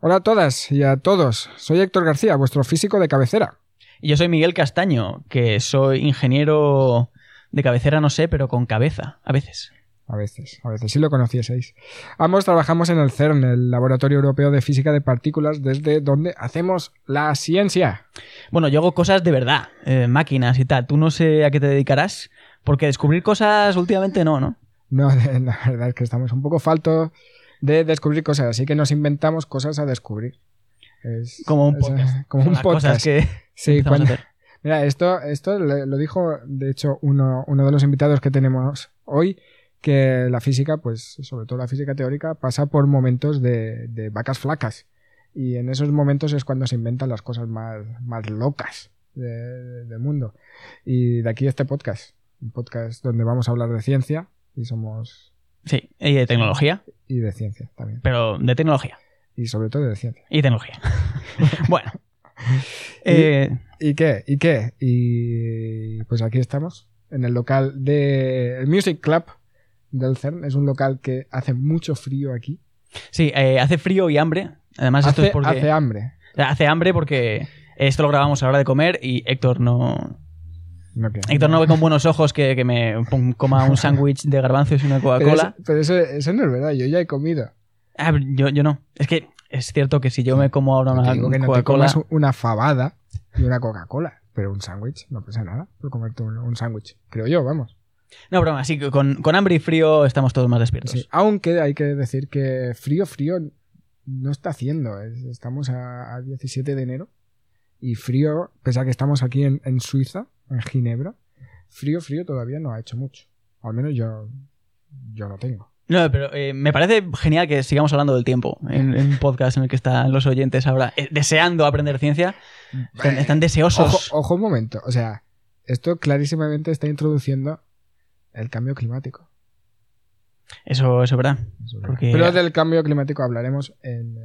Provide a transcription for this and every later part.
Hola a todas y a todos. Soy Héctor García, vuestro físico de cabecera. Y yo soy Miguel Castaño, que soy ingeniero de cabecera, no sé, pero con cabeza, a veces. A veces, a veces, si lo conocieseis. Ambos trabajamos en el CERN, el Laboratorio Europeo de Física de Partículas, desde donde hacemos la ciencia. Bueno, yo hago cosas de verdad, eh, máquinas y tal. Tú no sé a qué te dedicarás, porque descubrir cosas últimamente no, ¿no? No, la verdad es que estamos un poco faltos de descubrir cosas, así que nos inventamos cosas a descubrir. Es- Como un podcast. como un cosas podcast. que Sí, cuando-. Mira, esto, esto lo dijo, de hecho, uno, uno de los invitados que tenemos hoy, que la física, pues sobre todo la física teórica, pasa por momentos de, de vacas flacas. Y en esos momentos es cuando se inventan las cosas más, más locas de- del mundo. Y de aquí este podcast, un podcast donde vamos a hablar de ciencia, y somos... Sí, y de tecnología, y de ciencia también. pero de tecnología. Y sobre todo de ciencia. Y tecnología. bueno. Eh, ¿Y qué? ¿Y qué? Y pues aquí estamos, en el local de el Music Club del CERN. Es un local que hace mucho frío aquí. sí, eh, hace frío y hambre. Además, esto es porque. hace hambre. hace hambre porque esto lo grabamos a la hora de comer y Héctor no. No, Héctor no ve con buenos ojos que, que me coma un sándwich de garbanzos y una Pero, Coca-Cola. eso, pero eso, eso no es verdad, yo ya he comido. Ah, yo, yo no. Es que es cierto que si yo me como ahora No una no Coca-Cola. comas una fabada y una Coca-Cola, pero un sándwich no pasa nada por comerte un, un sándwich. Creo yo, vamos. No, broma, así que con, con hambre y frío estamos todos más despiertos. Sí, Aunque hay que decir que frío, frío no está haciendo. Es- Estamos a, a 17 de enero y frío, pese a que estamos aquí en, en Suiza, en Ginebra, frío, frío todavía no ha hecho mucho. Al menos yo, yo no tengo. No, pero eh, me parece genial que sigamos hablando del tiempo en, en un podcast en el que están los oyentes ahora eh, deseando aprender ciencia. Están, están deseosos. Ojo, ojo un momento, o sea, esto clarísimamente está introduciendo el cambio climático. Eso, eso es verdad. Porque- Pero del cambio climático hablaremos en,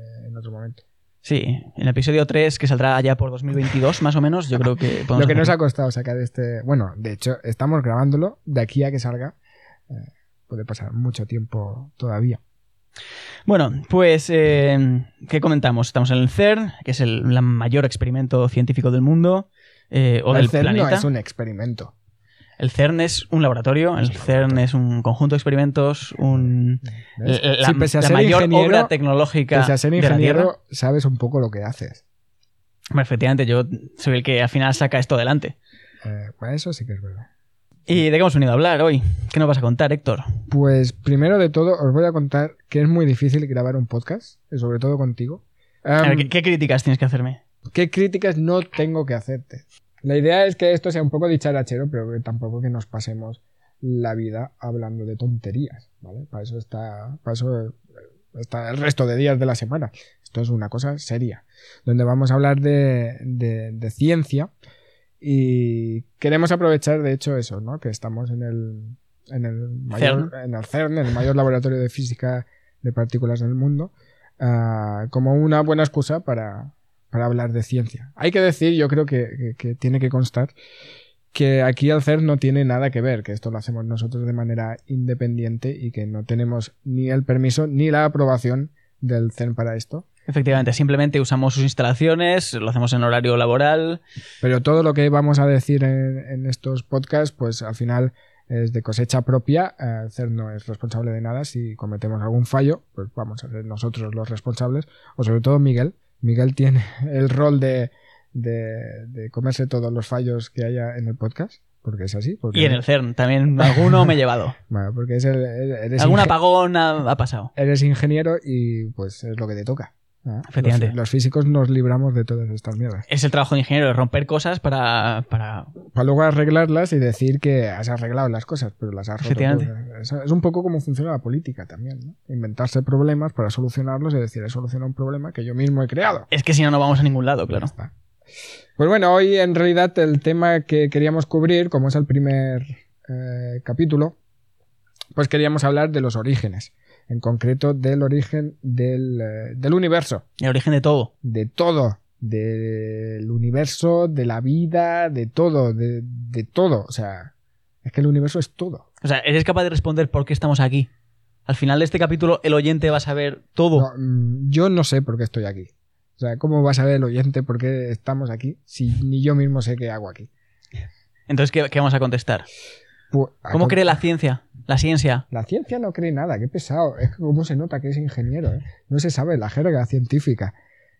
Sí, en el episodio 3, que saldrá ya por 2022, más o menos, yo creo que podemos Lo que nos ha costado sacar este. Bueno, de hecho, estamos grabándolo. De aquí a que salga, eh, puede pasar mucho tiempo todavía. Bueno, pues, eh, ¿qué comentamos? Estamos en el CERN, que es el mayor experimento científico del mundo, eh, o el del CERN no es un experimento. El CERN es un laboratorio, el CERN es un conjunto de experimentos, un, ¿ves? la, Sí, pese a la ser mayor ingeniero- obra tecnológica Pese a ser de la Tierra. ingeniero, sabes un poco lo que haces. Bueno, efectivamente, yo soy el que al final saca esto adelante. Eh, bueno, eso sí que es verdad. ¿Y de qué hemos venido a hablar hoy? ¿Qué nos vas a contar, Héctor? Pues primero de todo, os voy a contar que es muy difícil grabar un podcast, sobre todo contigo. A ver, ¿qué, qué críticas tienes que hacerme? ¿Qué críticas no tengo que hacerte? La idea es que esto sea un poco dicharachero, pero que tampoco que nos pasemos la vida hablando de tonterías, ¿vale? Para eso está, para eso eh, está el resto de días de la semana. Esto es una cosa seria, donde vamos a hablar de, de- de ciencia y queremos aprovechar, de hecho, eso, ¿no? Que estamos en el, en el mayor, en el CERN, en el mayor laboratorio de física de partículas del mundo, ah, como una buena excusa para, para hablar de ciencia. Hay que decir, yo creo que, que- que tiene que constar, que aquí al CERN no tiene nada que ver, que esto lo hacemos nosotros de manera independiente y que no tenemos ni el permiso ni la aprobación del CERN para esto. Efectivamente, simplemente usamos sus instalaciones, lo hacemos en horario laboral. Pero todo lo que vamos a decir en, en estos podcasts, pues al final es de cosecha propia. El CERN no es responsable de nada. Si cometemos algún fallo, pues vamos a ser nosotros los responsables. O sobre todo Miguel. Miguel tiene el rol de, de, de comerse todos los fallos que haya en el podcast. Porque es así. Porque, Y en el CERN también alguno me he llevado. Bueno, porque es el, Algún apagón ha, ha pasado. eres ingeniero y pues es lo que te toca. Efectivamente. Los, los físicos nos libramos de todas estas mierdas. Es el trabajo de ingeniero, de romper cosas para, para... para luego arreglarlas y decir que has arreglado las cosas, pero las has roto. Es, es un poco como funciona la política también, ¿no? Inventarse problemas para solucionarlos y decir, he solucionado un problema que yo mismo he creado. Es que si no, no vamos a ningún lado, claro. Está. Pues bueno, hoy en realidad el tema que queríamos cubrir, como es el primer eh, capítulo, pues queríamos hablar de los orígenes. En concreto, del origen del, eh, del universo El origen de todo. de todo, del universo, de la vida, de todo, de, de todo. O sea, es que el universo es todo. O sea, ¿eres capaz de responder por qué estamos aquí? Al final de este capítulo, el oyente va a saber todo. No, mm, yo no sé por qué estoy aquí. O sea, ¿cómo va a saber el oyente por qué estamos aquí si ni yo mismo sé qué hago aquí? Entonces, ¿qué, qué vamos a contestar? Pu- ¿Cómo a- cree la ciencia? La ciencia. La ciencia no cree nada, qué pesado. Es que cómo se nota que es ingeniero. ¿eh? No se sabe la jerga científica.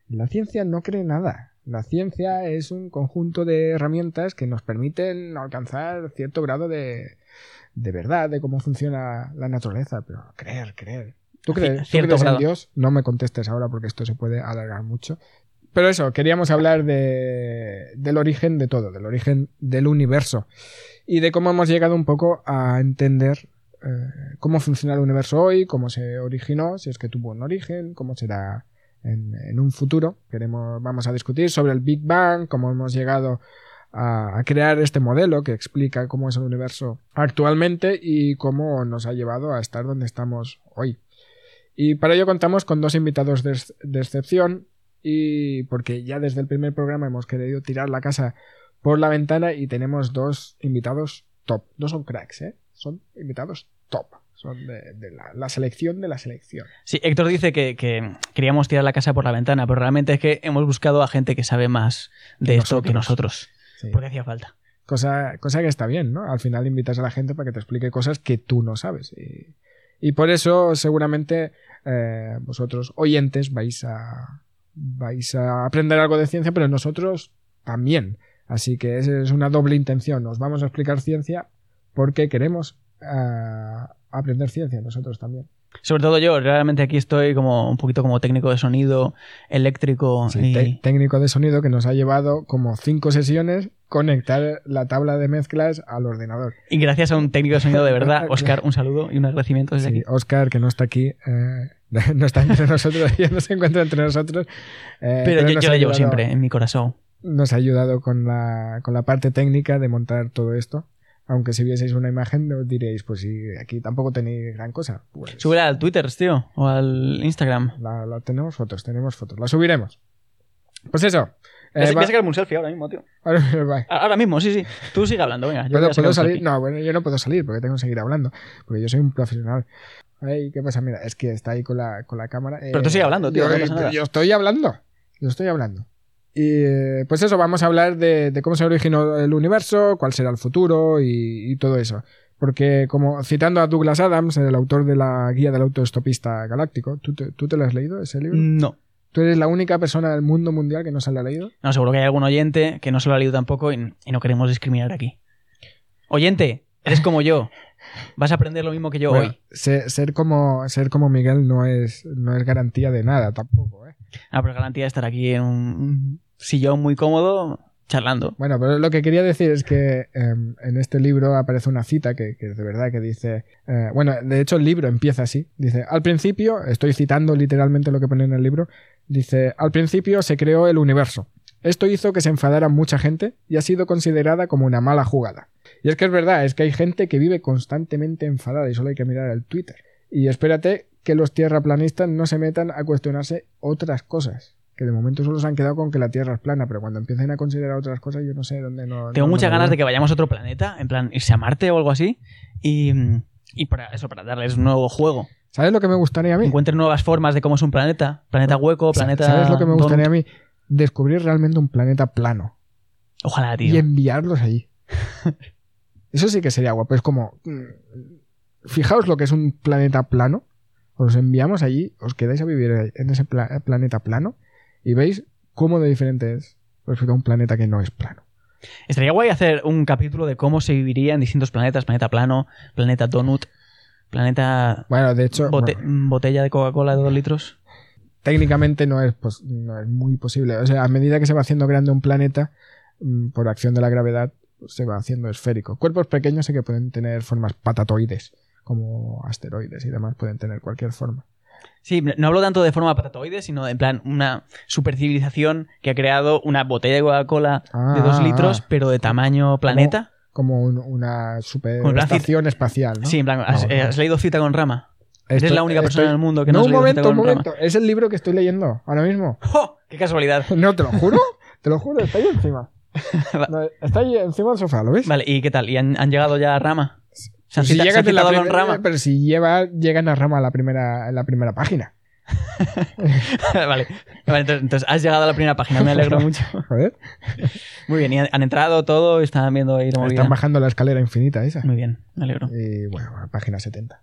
La ciencia no cree nada. La ciencia es un conjunto de herramientas que nos permiten alcanzar cierto grado de, de verdad de cómo funciona la naturaleza. Pero creer, creer. ¿Tú crees, tú crees en. Dios? No me contestes ahora porque esto se puede alargar mucho. Pero eso, queríamos hablar de, del origen de todo, del origen del universo y de cómo hemos llegado un poco a entender eh, cómo funciona el universo hoy, cómo se originó, si es que tuvo un origen, cómo será en, en un futuro. Queremos, vamos a discutir sobre el Big Bang, cómo hemos llegado a, a crear este modelo que explica cómo es el universo actualmente y cómo nos ha llevado a estar donde estamos hoy. Y para ello contamos con dos invitados de, de excepción y porque ya desde el primer programa hemos querido tirar la casa por la ventana y tenemos dos invitados top. No son cracks, ¿eh? Son invitados top. Son de, de la, la selección de la selección. Sí, Héctor dice que, que queríamos tirar la casa por la ventana, pero realmente es que hemos buscado a gente que sabe más de Que esto que nosotros. nosotros. Sí. Porque hacía falta. Cosa, cosa que está bien, ¿no? Al final invitas a la gente para que te explique cosas que tú no sabes. Y, y por eso seguramente eh, vosotros, oyentes, vais a, vais a aprender algo de ciencia, pero nosotros también. Así que esa es una doble intención. Os vamos a explicar ciencia porque queremos eh, aprender ciencia nosotros también. Sobre todo yo, realmente aquí estoy como un poquito como técnico de sonido, eléctrico Sí, y... técnico de sonido que nos ha llevado como cinco sesiones conectar la tabla de mezclas al ordenador. y gracias a un técnico de sonido de verdad, Oscar, un saludo y un agradecimiento desde Sí, aquí. Oscar, que no está aquí, eh, no está entre nosotros, ya no se encuentra entre nosotros. eh, Pero yo, nos yo le llevo siempre en mi corazón. Nos ha ayudado con la, con la parte técnica de montar todo esto. Aunque si vieseis una imagen, os diréis, pues sí, aquí tampoco tenéis gran cosa. Pues Súbela al Twitter, tío, o al Instagram. la, la- tenemos fotos, tenemos fotos. La subiremos. Pues eso. Voy eh, a va- sacarme un selfie ahora mismo, tío. ahora- mismo, sí, sí. Tú sigue hablando, venga. yo voy ¿Puedo, a puedo salir? No, bueno, yo no puedo salir porque tengo que seguir hablando. Porque yo soy un profesional. Ay, ¿qué pasa? Mira, es que está ahí con la, con la cámara. Pero tú sigue hablando, tío, Yo, no pasa nada. yo estoy hablando. Yo estoy hablando. Y pues eso, vamos a hablar de, de cómo se originó el universo, cuál será el futuro y, y todo eso. Porque, como citando a Douglas Adams, el autor de la guía del autoestopista galáctico, ¿tú te, tú te lo has leído ese libro? No. ¿Tú eres la única persona del mundo mundial que no se lo ha leído? No, seguro que hay algún oyente que no se lo ha leído tampoco y, y no queremos discriminar aquí. Oyente, eres como yo. Vas a aprender lo mismo que yo Bueno, hoy. se- ser, como, ser como Miguel no es, no es garantía de nada tampoco, ¿eh? Ah, pero garantía de estar aquí en un sillón muy cómodo charlando. Bueno, pero lo que quería decir es que em, en este libro aparece una cita que, que de verdad que dice, eh, bueno, de hecho el libro empieza así, dice, al principio, estoy citando literalmente lo que pone en el libro, dice, al principio se creó el universo. Esto hizo que se enfadara mucha gente y ha sido considerada como una mala jugada. Y es que es verdad, es que hay gente que vive constantemente enfadada y solo hay que mirar el Twitter. Y espérate que los tierraplanistas no se metan a cuestionarse otras cosas. Que de momento solo se han quedado con que la Tierra es plana, pero cuando empiecen a considerar otras cosas yo no sé dónde no... Tengo no- muchas no ganas de que vayamos a otro planeta, en plan irse a Marte o algo así, y, y para eso, para darles un nuevo juego. ¿Sabes lo que me gustaría a mí? Encuentren nuevas formas de cómo es un planeta. Planeta hueco, planeta. ¿Sabes lo que me gustaría a mí? Descubrir realmente un planeta plano Ojalá, y tío. enviarlos allí. Eso sí que sería guapo. Es como... mm, Fijaos lo que es un planeta plano. Os enviamos allí, os quedáis a vivir en ese pla- planeta plano y veis cómo de diferente es respecto a un planeta que no es plano. Estaría guay hacer un capítulo de cómo se viviría en distintos planetas. Planeta plano, planeta donut, planeta Bueno, de hecho, bote- bueno, botella de Coca-Cola de dos litros. técnicamente no es, pos- no es muy posible. O sea, a medida que se va haciendo grande un planeta, mm, por acción de la gravedad, se va haciendo esférico. Cuerpos pequeños sí que pueden tener formas patatoides, como asteroides y demás, pueden tener cualquier forma. Sí, no hablo tanto de forma patatoide, sino en plan una supercivilización que ha creado una botella de Coca-Cola Ah, de dos ah, litros, ah. pero de tamaño planeta. Como un- una superestación espacial, ¿no? Sí, en plan, ¿has, No, eh, has leído Cita con Rama? Estoy- Eres la única persona estoy- en el mundo que no, no, un momento, un momento. Es el libro que estoy leyendo ahora mismo. ¡Jo! ¡Qué casualidad! No, te lo juro. Te lo juro, está ahí encima. No, está ahí encima del sofá, ¿lo ves? Vale, ¿y qué tal? ¿Y han, han llegado ya a Rama? Se han si cita- se llegas han de la a primera- Rama. Pero si lleva, llega en la rama a la primera, en la primera página. vale. Vale, entonces, entonces has llegado a la primera página, me alegro mucho. Joder. Muy bien, y han, han entrado todo y están viendo ahí la movida. Están bajando la escalera infinita esa. Muy bien, me alegro. Y bueno, página 70.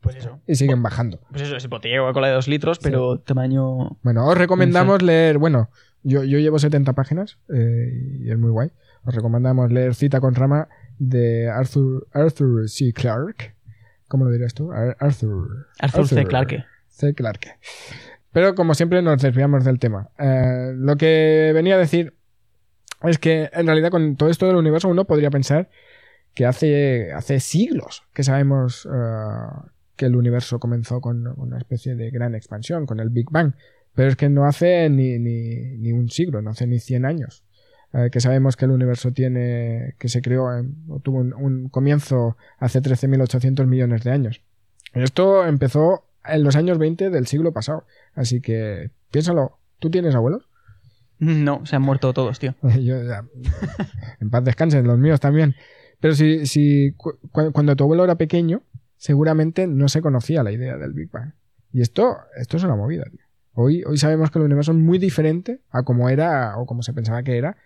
Pues eso. Y siguen bajando. Pues eso, es botella de Coca-Cola de 2 litros, pero tamaño... Bueno, os recomendamos leer, bueno, yo, yo llevo 70 páginas eh, y es muy guay. Os recomendamos leer Cita con Rama de Arthur, Arthur C. Clarke. ¿Cómo lo dirías tú? Ar- Arthur. Arthur C. Clarke. C. Clarke. Pero como siempre nos desviamos del tema. Eh, lo que venía a decir es que en realidad con todo esto del universo uno podría pensar que hace, hace siglos que sabemos eh, que el universo comenzó con una especie de gran expansión, con el Big Bang. Pero es que no hace ni, ni, ni un siglo, no hace ni 100 años. Eh, que sabemos que el universo tiene, que se creó, o tuvo un, un comienzo hace 13.800 millones de años. Esto empezó en los años 20 del siglo pasado. Así que piénsalo. ¿Tú tienes abuelos? No, se han muerto todos, tío. Yo, ya, en paz descansen, los míos también. Pero si, si cu- cu- cuando tu abuelo era pequeño, seguramente no se conocía la idea del Big Bang. Y esto, esto es una movida, tío. Hoy, hoy sabemos que el universo es muy diferente a como era o como se pensaba que era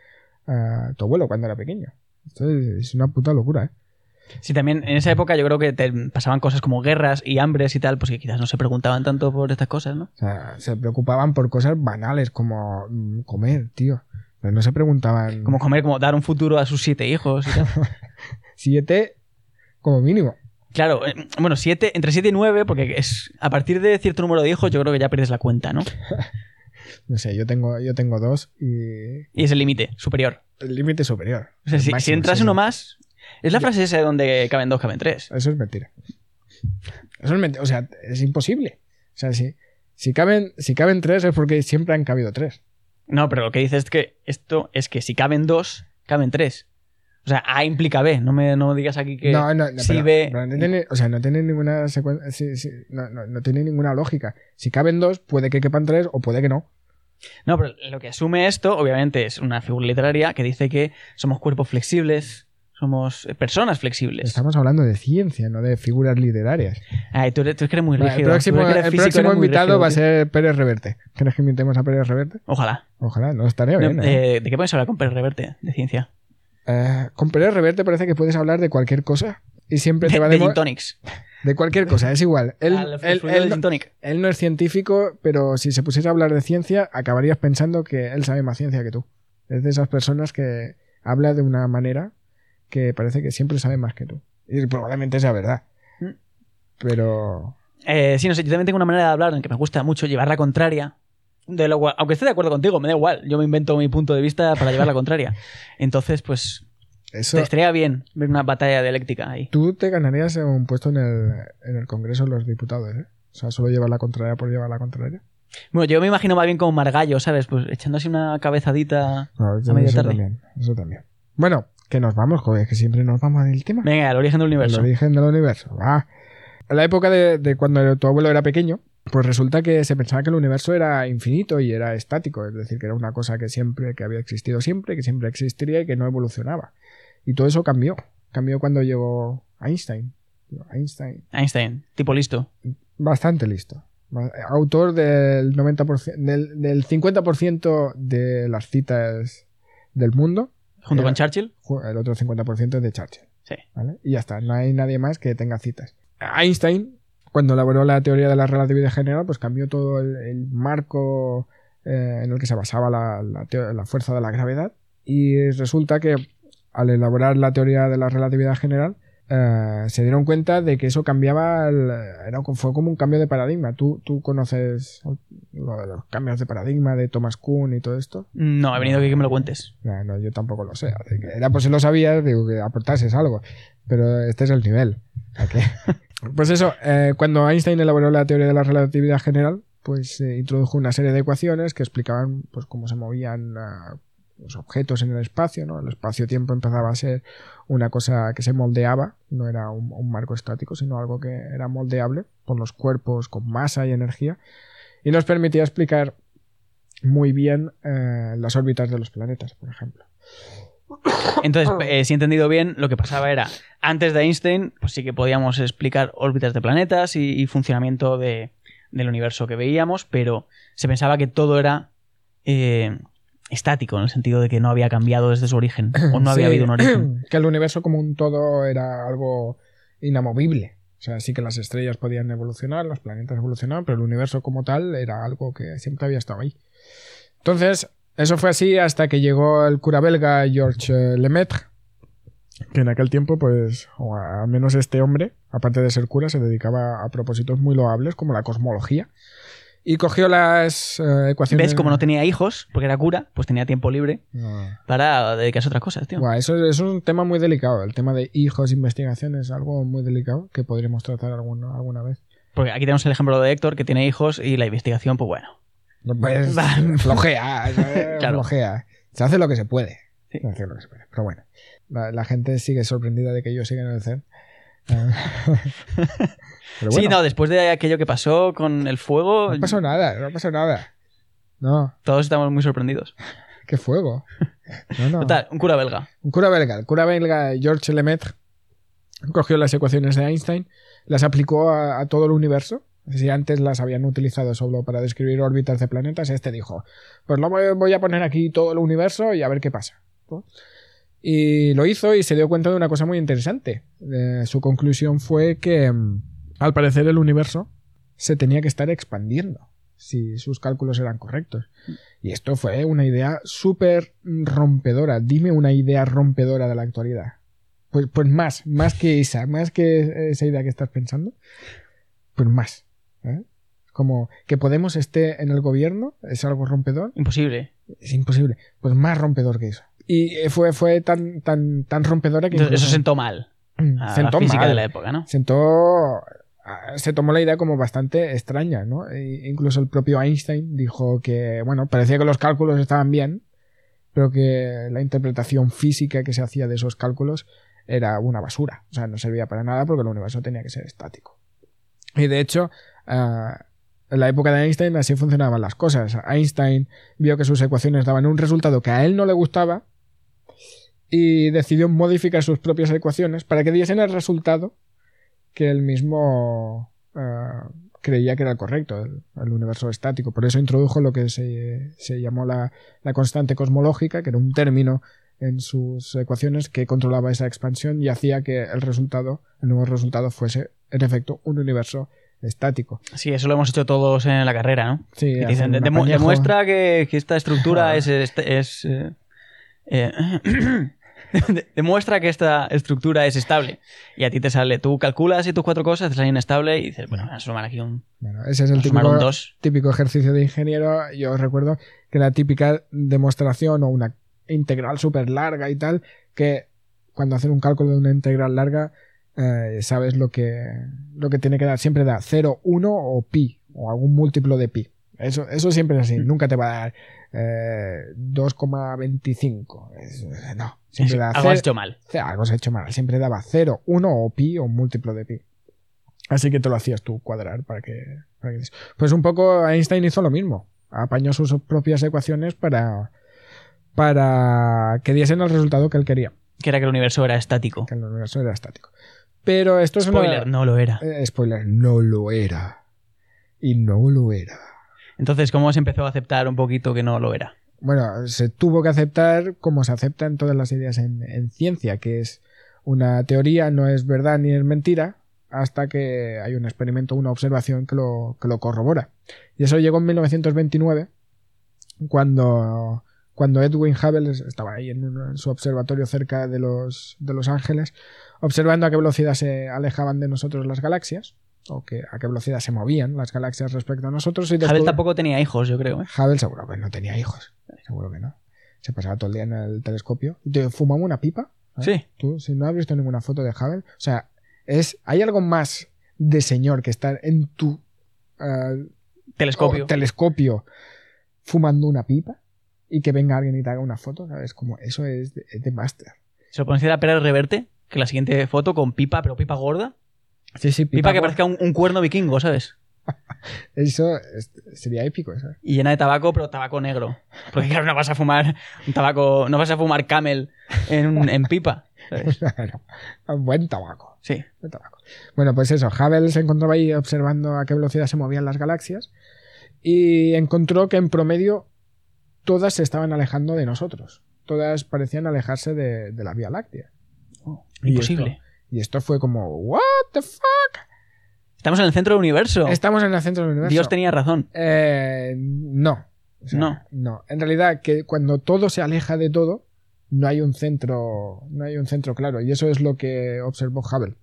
ah, tu abuelo cuando era pequeño. Esto es, una puta locura, ¿eh? Sí, también en esa época yo creo que te pasaban cosas como guerras y hambres y tal, pues que quizás no se preguntaban tanto por estas cosas, ¿no? O sea, se preocupaban por cosas banales como mm, comer, tío. Pero no se preguntaban Como comer, como dar un futuro a sus siete hijos y tal. siete como mínimo. Claro, eh, bueno, siete, entre 7 y 9, porque es a partir de cierto número de hijos yo creo que ya pierdes la cuenta, ¿no? No sé, yo tengo, yo tengo dos y Y es el límite superior. el límite superior. O sea, si, entras sí, uno más, es la frase esa de donde caben dos, caben tres. Eso es mentira. Eso es mentira. O sea, es imposible. O sea, si, si, caben, si caben tres es porque siempre han cabido tres. No, pero lo que dices es que esto es que si caben dos, caben tres. O sea, A implica B. No me no digas aquí que no, no, no, si pero- B. pero no tiene, o sea, no tiene ninguna secuen- sí, sí, no, no- no tiene ninguna lógica. Si caben dos, puede que quepan tres o puede que no. No, pero lo que asume esto, obviamente, es una figura literaria que dice que somos cuerpos flexibles, somos eh, personas flexibles. Estamos hablando de ciencia, no de figuras literarias. Ay, tú eres, tú es que eres muy rígido. el próximo, el invitado rígido, va a ser Pérez Reverte. ¿Quieres que invitemos a Pérez Reverte? Ojalá. Ojalá, no estaría bien. ¿eh? eh, ¿De qué puedes hablar con Pérez Reverte? De ciencia. Eh, con Pérez Reverte parece que puedes hablar de cualquier cosa y siempre te De, va a de gin tonics. De cualquier cosa, es igual. Él, Ah, el él- él de no, gin tonic. él no es científico, pero si se pusiera a hablar de ciencia, acabarías pensando que él sabe más ciencia que tú. Es de esas personas que habla de una manera que parece que siempre sabe más que tú. Y probablemente sea verdad. Mm. Pero... Eh, sí, no sé, yo también tengo una manera de hablar en que me gusta mucho llevar la contraria. De lo aunque esté de acuerdo contigo, me da igual. Yo me invento mi punto de vista para llevar la contraria. Entonces, pues, Eso, te estaría bien ver una batalla dialéctica ahí. tú te ganarías un puesto en el, en el Congreso de los Diputados, ¿eh? O sea, solo llevar la contraria por llevar la contraria. Bueno, yo me imagino más bien como Margallo, ¿sabes? Pues echando así una cabezadita. No, eso, media eso tarde. también. Eso también. Bueno, que nos vamos, joder, que siempre nos vamos del tema. Venga, el origen del El universo. origen del universo. va. En la época de, de cuando tu abuelo era pequeño, pues resulta que se pensaba que el universo era infinito y era estático, es decir, que era una cosa que siempre, que había existido siempre, que siempre existiría y que no evolucionaba. Y todo eso cambió. Cambió cuando llegó Einstein. Einstein, Einstein, tipo listo. bastante listo. Autor del 90%, del, del 50% de las citas del mundo. Junto Era- con Churchill. El otro 50% es de Churchill. Sí. ¿vale? Y ya está, no hay nadie más que tenga citas. Einstein, cuando elaboró la teoría de la relatividad general, pues cambió todo el, el marco eh, en el que se basaba la, la fuerza de la gravedad. Y resulta que al elaborar la teoría de la relatividad general, eh, se dieron cuenta de que eso cambiaba, el- era, fue como un cambio de paradigma. ¿Tú, tú conoces lo de los cambios de paradigma de Thomas Kuhn y todo esto? No, he venido aquí que me lo cuentes. No, no, yo tampoco lo sé. así que era por si lo sabías, digo que aportases algo. Pero este es el nivel. pues eso, eh, cuando Einstein elaboró la teoría de la relatividad general, pues eh, introdujo una serie de ecuaciones que explicaban pues cómo se movían ah, los objetos en el espacio, ¿no? El espacio-tiempo empezaba a ser una cosa que se moldeaba, no era un, un marco estático, sino algo que era moldeable por los cuerpos con masa y energía, y nos permitía explicar muy bien eh, las órbitas de los planetas, por ejemplo. Entonces, eh, si he entendido bien, lo que pasaba era, antes de Einstein, pues sí que podíamos explicar órbitas de planetas y, y funcionamiento de- del universo que veíamos, pero se pensaba que todo era eh, estático, en el sentido de que no había cambiado desde su origen, o no había habido un origen. Que el universo como un todo era algo inamovible. O sea, sí que las estrellas podían evolucionar, los planetas evolucionaban, pero el universo como tal era algo que siempre había estado ahí. Entonces, eso fue así hasta que llegó el cura belga Georges Lemaitre, que en aquel tiempo, pues, o al menos este hombre, aparte de ser cura, se dedicaba a propósitos muy loables como la cosmología. Y cogió las eh, ecuaciones. ¿Ves? Como no tenía hijos, porque era cura, pues tenía tiempo libre No. para dedicarse a otras cosas, tío. Buah, eso, eso es un tema muy delicado. El tema de hijos, investigación es algo muy delicado que podríamos tratar alguna, alguna vez. Porque aquí tenemos el ejemplo de Héctor, que tiene hijos, y la investigación, pues bueno. Pues, flojea, eh, Claro. flojea. Se hace lo que se puede. Sí. Se hace lo que se puede. Pero bueno, la, la gente sigue sorprendida de que yo siga en el CERN. Sí, no, después de aquello que pasó con el fuego, no pasó nada, no pasó nada. No, todos estamos muy sorprendidos. qué fuego. No, no. Total, un cura belga. Un cura belga, el cura belga Georges Lemaitre, cogió las ecuaciones de Einstein, las aplicó a, a todo el universo. Si antes las habían utilizado solo para describir órbitas de planetas, este dijo, pues lo voy- a poner aquí todo el universo y a ver qué pasa. ¿no? Y lo hizo y se dio cuenta de una cosa muy interesante. Eh, su conclusión fue que, mm, al parecer, el universo se tenía que estar expandiendo si sus cálculos eran correctos. Y esto fue una idea súper rompedora. Dime una idea rompedora de la actualidad. Pues, pues más, más que esa, más que esa idea que estás pensando, pues más. ¿eh? Como que Podemos esté en el gobierno, es algo rompedor, Imposible. es imposible. Pues más rompedor que eso. Y eh, fue, fue tan, tan, tan rompedora que Entonces, eso sentó mal a sentó la física mal de la época, ¿no? sentó se tomó la idea como bastante extraña, ¿no? E incluso el propio Einstein dijo que, bueno, parecía que los cálculos estaban bien, pero que la interpretación física que se hacía de esos cálculos era una basura. O sea, no servía para nada porque el universo tenía que ser estático. Y de hecho, ah, en la época de Einstein así funcionaban las cosas. Einstein vio que sus ecuaciones daban un resultado que a él no le gustaba y decidió modificar sus propias ecuaciones para que diesen el resultado que él mismo ah, creía que era el correcto, el, el universo estático. Por eso introdujo lo que se, se llamó la, la constante cosmológica, que era un término en sus ecuaciones que controlaba esa expansión y hacía que el resultado, el nuevo resultado fuese, en efecto, un universo estático. Sí, eso lo hemos hecho todos en la carrera, ¿no? Sí, Que hacen dicen, un "Demu- apañejo". demuestra que, que esta estructura es... este- es, eh, eh, demuestra que esta estructura es estable. Y a ti te sale, tú calculas y tus cuatro cosas te salen inestable y dices, bueno, voy a sumar aquí un, Bueno, ese es el típico, un 2. típico ejercicio de ingeniero. Yo recuerdo que la típica demostración o una integral súper larga y tal, que cuando hacen un cálculo de una integral larga, eh, sabes lo que, lo que tiene que dar. Siempre da 0, 1 o pi, o algún múltiplo de pi. Eso, eso siempre es así. Nunca te va a dar eh, 2,25. Es- No, siempre da Algo has hecho mal. algo se ha hecho mal. Siempre daba 0, 1 o pi o múltiplo de pi. Así que te lo hacías tú cuadrar para que, para que- Pues un poco Einstein hizo lo mismo. Apañó sus propias ecuaciones para, para que diesen el resultado que él quería, Que era que el universo era estático. que el universo era estático. Pero esto es Spoiler, una... no lo era. Eh, spoiler, no lo era. Y no lo era. Entonces, ¿cómo se empezó a aceptar un poquito que no lo era? Bueno, se tuvo que aceptar como se aceptan todas las ideas en, en ciencia, que es una teoría, no es verdad ni es mentira, hasta que hay un experimento, una observación que lo, que lo corrobora. Y eso llegó en 1929, cuando, cuando Edwin Hubble estaba ahí en, un- en su observatorio cerca de los, de Los Ángeles, observando a qué velocidad se alejaban de nosotros las galaxias, o que, a qué velocidad se movían las galaxias respecto a nosotros. Y Hubble tampoco tenía hijos, yo creo. ¿eh? Hubble seguro que no tenía hijos. Seguro que no. Se pasaba todo el día en el telescopio. ¿Te fumaba una pipa? ¿Eh? Sí. Tú, si no has visto ninguna foto de Hubble, o sea, es, ¿hay algo más de señor que estar en tu eh, Telescopio. fumando una pipa y que venga alguien y te haga una foto? ¿Sabes? Como eso es de, es de máster. Se lo pones a Pérez Reverte, que la siguiente foto con pipa, pero pipa gorda. Sí, sí, Pipa, que parezca un, un cuerno vikingo, ¿sabes? Eso es- sería épico, ¿sabes? Y llena de tabaco, pero tabaco negro. Porque claro, no vas a fumar un tabaco, no vas a fumar camel en, en pipa. ¿sabes? Claro. Buen tabaco. Sí. buen tabaco. Bueno, pues eso, Hubble se encontraba ahí observando a qué velocidad se movían las galaxias y encontró que en promedio todas se estaban alejando de nosotros. Todas parecían alejarse de, de la Vía Láctea. Y Imposible. Y esto fue como, ¿What the fuck? Estamos en el centro del universo. Estamos en el centro del universo. Dios tenía razón. Eh, no. O sea, No. No. En realidad, que cuando todo se aleja de todo, no hay un centro, no hay un centro claro. Y eso es lo que observó Hubble.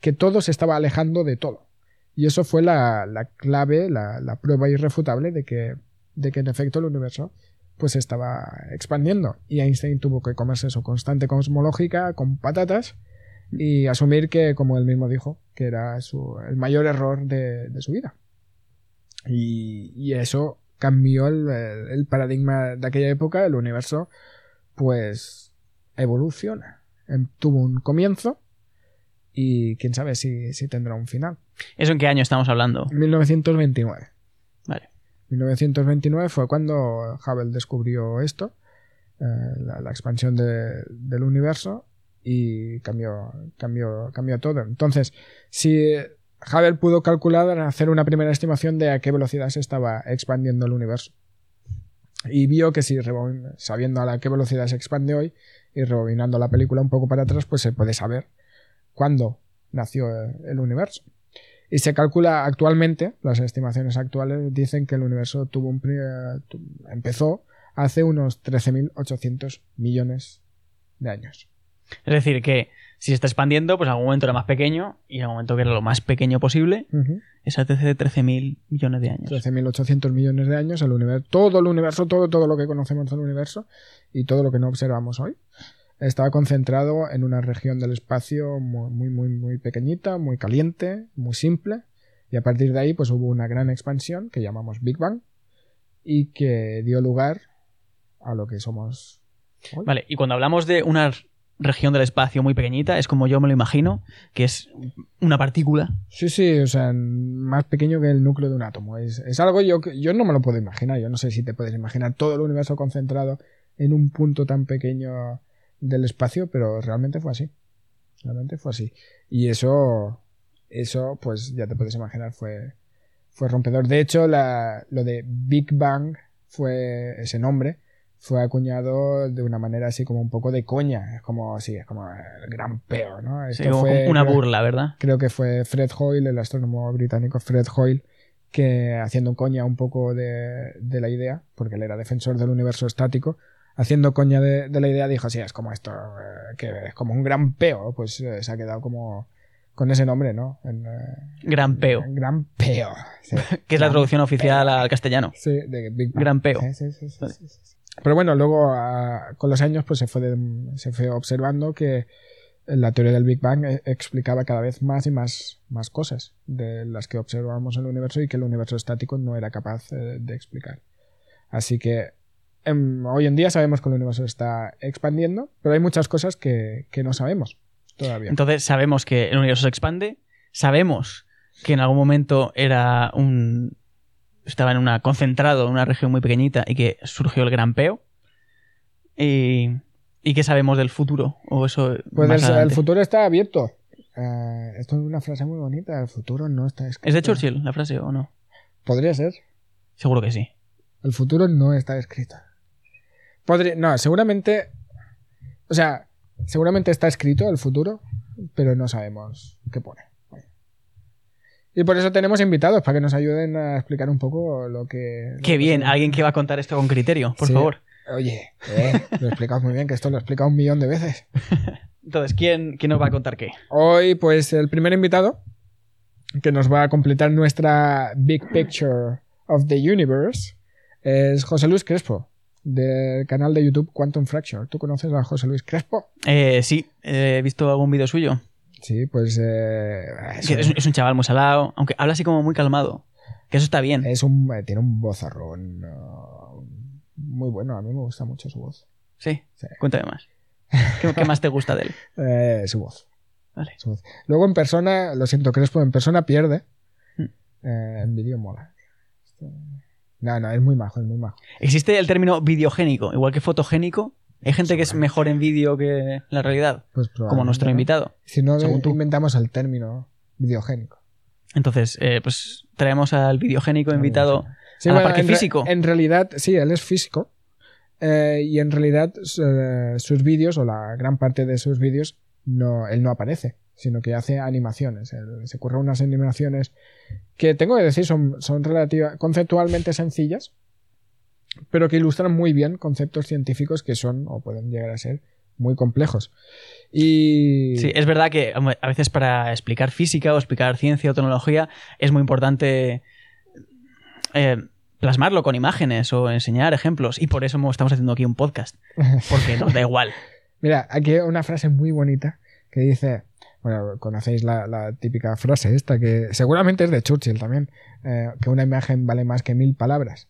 Que todo se estaba alejando de todo. Y eso fue la, la clave, la, la prueba irrefutable de que, de que en efecto el universo pues estaba expandiendo. Y Einstein tuvo que comerse su constante cosmológica con patatas y asumir que, como él mismo dijo, que era su, el mayor error de, de su vida. Y, y eso cambió el, el- paradigma de aquella época, el universo, pues evoluciona. Em, Tuvo un comienzo y quién sabe si, si tendrá un final. ¿Eso en qué año estamos hablando? 1929. Vale. 1929 fue cuando Hubble descubrió esto, eh, la, la expansión de- del universo, y cambió, cambió, cambió todo. Entonces, si Hubble pudo calcular, hacer una primera estimación de a qué velocidad se estaba expandiendo el universo. Y vio que si sabiendo a la qué velocidad se expande hoy y rebobinando la película un poco para atrás, pues se puede saber cuándo nació el universo. Y se calcula actualmente, las estimaciones actuales dicen que el universo tuvo un empezó hace unos 13.800 millones de años. Es decir, que si se está expandiendo, pues en algún momento era más pequeño y en algún momento que era lo más pequeño posible, es hace 13.000 millones de años. 13.800 millones de años, el universo, todo el universo, todo, todo lo que conocemos del universo y todo lo que no observamos hoy, estaba concentrado en una región del espacio muy, muy, muy, muy pequeñita, muy caliente, muy simple, y a partir de ahí pues hubo una gran expansión que llamamos Big Bang y que dio lugar a lo que somos hoy. Vale, y cuando hablamos de una región del espacio muy pequeñita, es como yo me lo imagino, que es una partícula. Sí, sí, o sea, más pequeño que el núcleo de un átomo. Es, algo yo, yo no me lo puedo imaginar. Yo no sé si te puedes imaginar todo el universo concentrado en un punto tan pequeño del espacio, pero realmente fue así. Realmente fue así. Y eso, eso, pues ya te puedes imaginar, fue, fue rompedor. De hecho, la, lo de Big Bang fue ese nombre fue acuñado de una manera así como un poco de coña. Es como, sí, es como el gran peo, ¿no? Sí, Esto como fue- una burla, ¿verdad? creo que fue Fred Hoyle, el astrónomo británico Fred Hoyle, que haciendo coña un poco de, de la idea, porque él era defensor del universo estático, haciendo coña de, de la idea dijo, sí, es como esto, eh, que es como un gran peo, pues eh, se ha quedado como con ese nombre, ¿no? Eh, Gran peo, gran peo. Sí, que es la traducción oficial al castellano. Sí, de Big Bang. Gran peo. Sí, sí, sí. Pero bueno, luego ah, con los años pues se fue, de- se fue observando que la teoría del Big Bang eh, explicaba cada vez más y más, más cosas de las que observamos en el universo y que el universo estático no era capaz eh, de explicar. Así que em, hoy en día sabemos que el universo está expandiendo, pero hay muchas cosas que, que no sabemos todavía. Entonces sabemos que el universo se expande, sabemos que en algún momento era un estaba en una concentrado en una región muy pequeñita y que surgió el gran peo. Y, y qué sabemos del futuro o eso Pues más el, futuro está abierto. Eh, esto es una frase muy bonita. El futuro no está escrito. ¿Es de Churchill la frase o no? Podría ser. Seguro que sí. El futuro no está escrito. Podría, no, seguramente. O sea, seguramente está escrito el futuro, pero no sabemos qué pone. Y por eso tenemos invitados, para que nos ayuden a explicar un poco lo que. lo Qué que bien, alguien que va a contar esto con criterio, por Sí. favor. Oye, eh, lo explicas muy bien, que esto lo he explicado un millón de veces. Entonces, ¿quién, ¿quién nos va a contar qué? Hoy, pues, el primer invitado que nos va a completar nuestra Big Picture of the Universe es José Luis Crespo, del canal de YouTube Quantum Fracture. ¿Tú conoces a José Luis Crespo? Eh, sí, he visto algún vídeo suyo. Sí, pues eh, es, un chaval muy salado, aunque habla así como muy calmado. Que eso está bien. es un, eh, tiene un vozarrón uh, muy bueno. A mí me gusta mucho su voz. Sí, Sí. cuéntame más. ¿Qué, qué más te gusta de él? Eh, su voz. Vale. su voz. Luego en persona, lo siento, Crespo, en persona pierde. Hmm. Eh, en vídeo mola. No, no, es muy majo, es muy majo. ¿Existe el término videogénico, igual que fotogénico? ¿Hay gente que es mejor en vídeo que en la realidad? Pues Como nuestro invitado. Si no, según tú. inventamos el término videogénico. Entonces, eh, pues traemos al videogénico invitado Sí, a la bueno, parte en, re- físico. en realidad, sí, él es físico. eh, y en realidad eh, sus vídeos, o la gran parte de sus vídeos, no, él no aparece, sino que hace animaciones. Él se ocurre unas animaciones que tengo que decir son, son relativa, conceptualmente sencillas, pero que ilustran muy bien conceptos científicos que son o pueden llegar a ser muy complejos. Y Sí, es verdad que a veces para explicar física o explicar ciencia o tecnología es muy importante eh, plasmarlo con imágenes o enseñar ejemplos. Y por eso mo- estamos haciendo aquí un podcast. Porque nos da igual. Mira, aquí hay una frase muy bonita que dice, bueno, conocéis la, la típica frase esta, que seguramente es de Churchill también, eh, que una imagen vale más que mil palabras.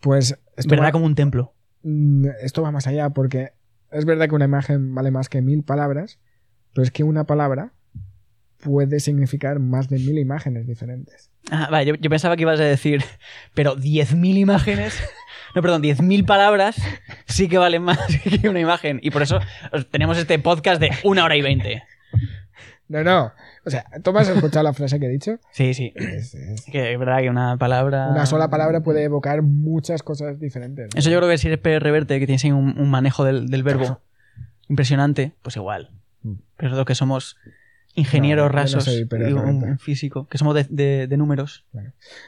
Pues esto ¿Verdad? va, Como un templo. mm, esto va más allá, porque es verdad que una imagen vale más que mil palabras, pero es que una palabra puede significar más de mil imágenes diferentes. Ah, vale, yo, yo pensaba que ibas a decir, pero 10.000 imágenes. No, perdón, 10.000 palabras sí que valen más que una imagen. Y por eso os- tenemos este podcast de una hora y veinte. No, no. O sea, ¿tú has escuchado la frase que he dicho? Sí, sí. Es- es- Que es verdad que una palabra. una sola palabra puede evocar muchas cosas diferentes. ¿no? Eso yo creo que si eres PR Reverte, que tienes ahí un, un manejo del, del verbo impresionante, pues igual. Mm. Pero lo que somos ingenieros No, no rasos soy y un, físico, que somos de, de- de números.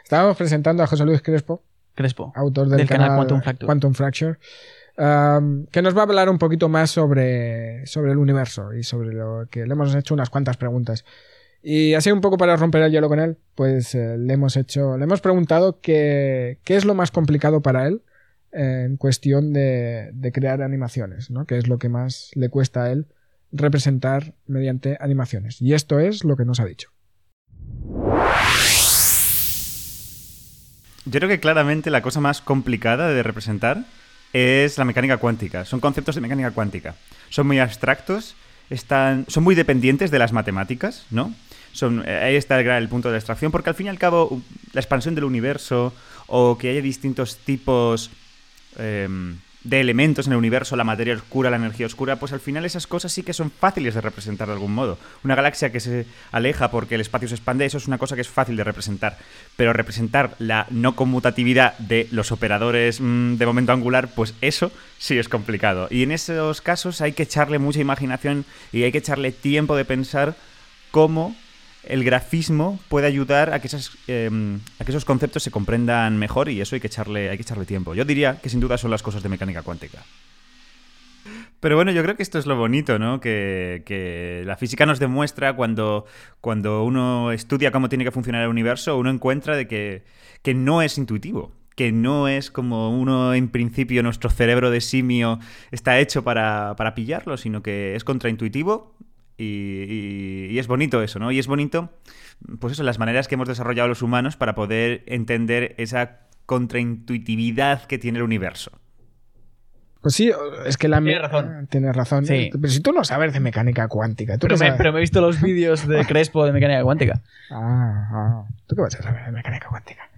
Estábamos presentando a José Luis Crespo, Crespo. autor del, Del canal Quantum Fracture. Quantum Fracture, um, que nos va a hablar un poquito más sobre, sobre el universo y sobre lo que le hemos hecho unas cuantas preguntas. Y así un poco para romper el hielo con él, pues eh, le hemos hecho, le hemos preguntado qué, qué es lo más complicado para él eh, en cuestión de, de crear animaciones, ¿no? ¿Qué es lo que más le cuesta a él representar mediante animaciones? Y esto es lo que nos ha dicho. Yo creo que claramente la cosa más complicada de representar es la mecánica cuántica. Son conceptos de mecánica cuántica. Son muy abstractos, están, son muy dependientes de las matemáticas, ¿no? Son, eh, ahí está el, punto de la abstracción, porque al fin y al cabo la expansión del universo o que haya distintos tipos em, de elementos en el universo, la materia oscura, la energía oscura, pues al final esas cosas sí que son fáciles de representar de algún modo. Una galaxia que se aleja porque el espacio se expande, eso es una cosa que es fácil de representar. Pero representar la no conmutatividad de los operadores mm, de momento angular, pues eso sí es complicado. Y en esos casos hay que echarle mucha imaginación y hay que echarle tiempo de pensar cómo el grafismo puede ayudar a que, esas, eh, a que esos conceptos se comprendan mejor y eso hay que, echarle, hay que echarle tiempo. Yo diría que sin duda son las cosas de mecánica cuántica. Pero bueno, yo creo que esto es lo bonito, ¿no? Que, que la física nos demuestra cuando, cuando uno estudia cómo tiene que funcionar el universo, uno encuentra de que, que no es intuitivo, que no es como uno en principio, nuestro cerebro de simio está hecho para, para pillarlo, sino que es contraintuitivo y, y- y es bonito eso, ¿no? Y es bonito, pues eso, las maneras que hemos desarrollado los humanos para poder entender esa contraintuitividad que tiene el universo. Pues sí, es que la... Tienes razón. Tienes razón. Sí. Pero si tú no sabes de mecánica cuántica, ¿tú Pero me, sabes? pero me he visto los vídeos de Crespo de mecánica cuántica. Ah, ah. ¿Tú qué vas a saber de mecánica cuántica?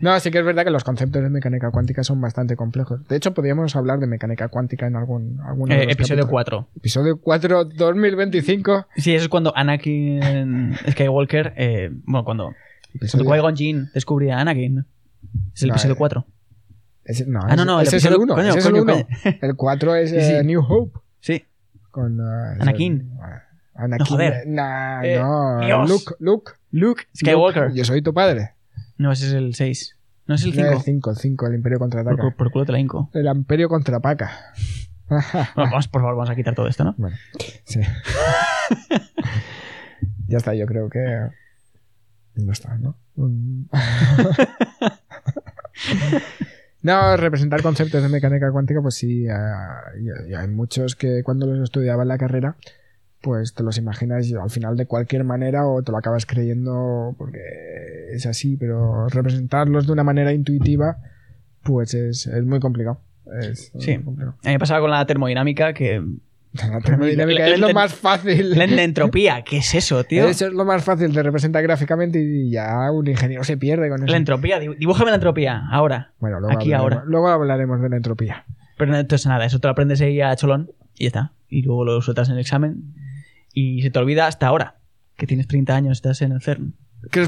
No, sí que es verdad que los conceptos de mecánica cuántica son bastante complejos. De hecho, podríamos hablar de mecánica cuántica en algún, alguno de Eh, episodio capítulos. 4. Episodio 4, 2025. Sí, eso es cuando Anakin Skywalker. eh, bueno, cuando, Episodio- cuando Qui-Gon Jinn descubre a Anakin. Es el No, episodio eh, 4. Ese- no, Ah, no, no, el ese es el episodio- 1. coño, ese es el coño, 1. coño. El 4 es Sí, eh, sí. New Hope. Sí. Con, eh, es Anakin. el- Anakin. No, joder. Nah, Eh, no. Dios. Luke, Luke. Luke Skywalker. Luke, yo soy tu padre. No, ese es el 6. No es el No, 5. el 5, el 5, el Imperio contraataca. por, por culo te la hinco. El Imperio contrapaca. Bueno, vamos, por favor, vamos a quitar todo esto, ¿no? Bueno, sí. ya está, yo creo que. No está, ¿no? No, representar conceptos de mecánica cuántica, pues sí, ah, hay muchos que cuando los estudiaba en la carrera, pues te los imaginas al final de cualquier manera o te lo acabas creyendo porque es así, pero representarlos de una manera intuitiva, pues es, es muy complicado. Es Sí. muy complicado. A mí me pasaba con la termodinámica que La termodinámica La- es lo más fácil. La entropía, ¿qué es eso, tío? Eso es lo más fácil de representar gráficamente y ya un ingeniero se pierde con eso. La entropía, dibújame la entropía, ahora. Bueno, luego Aquí, hablaremos, ahora. luego hablaremos de la entropía. Pero no, entonces nada, eso te lo aprendes ahí a cholón y ya está. Y luego lo sueltas en el examen y se te olvida hasta ahora, que tienes 30 años, estás en el CERN. Que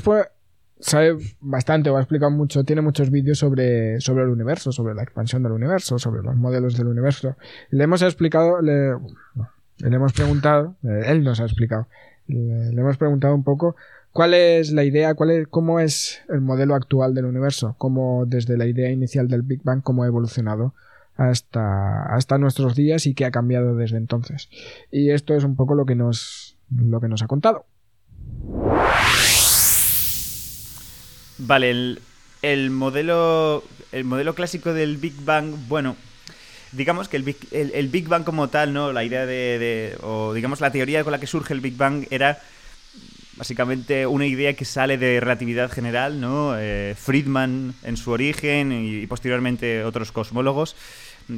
sabe bastante o ha explicado mucho, tiene muchos vídeos sobre, sobre el universo, sobre la expansión del universo, sobre los modelos del universo. Le hemos explicado, le, le hemos preguntado, él nos ha explicado, le, le hemos preguntado un poco cuál es la idea, cuál es, cómo es el modelo actual del universo, cómo desde la idea inicial del Big Bang, cómo ha evolucionado hasta, hasta nuestros días y qué ha cambiado desde entonces. Y esto es un poco lo que nos, lo que nos ha contado. Vale, el, el modelo, el modelo clásico del Big Bang, bueno, digamos que el Big, el, Big Bang como tal, ¿no? La idea de, de- o digamos la teoría con la que surge el Big Bang era básicamente una idea que sale de relatividad general, ¿no? Eh, Friedman en su origen y, posteriormente otros cosmólogos.